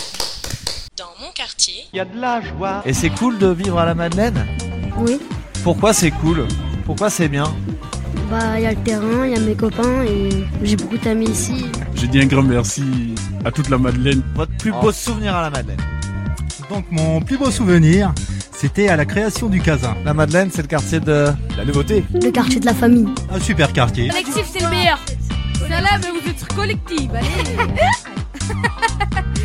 Speaker 19: Quartier,
Speaker 2: Il y a de la joie. Et c'est cool de vivre à la Madeleine?
Speaker 3: Oui.
Speaker 2: Pourquoi c'est cool? Pourquoi c'est bien?
Speaker 3: Bah, il y a le terrain, il y a mes copains et j'ai beaucoup d'amis ici.
Speaker 4: Je dis un grand merci à toute la Madeleine.
Speaker 2: Votre plus beau souvenir à la Madeleine
Speaker 5: Donc mon plus beau souvenir, c'était à la création du Casin.
Speaker 2: La Madeleine, c'est le quartier de la nouveauté.
Speaker 3: Le quartier de la famille.
Speaker 5: Un super quartier.
Speaker 20: Collectif, c'est le meilleur. C'est là, mais vous êtes collectif, allez.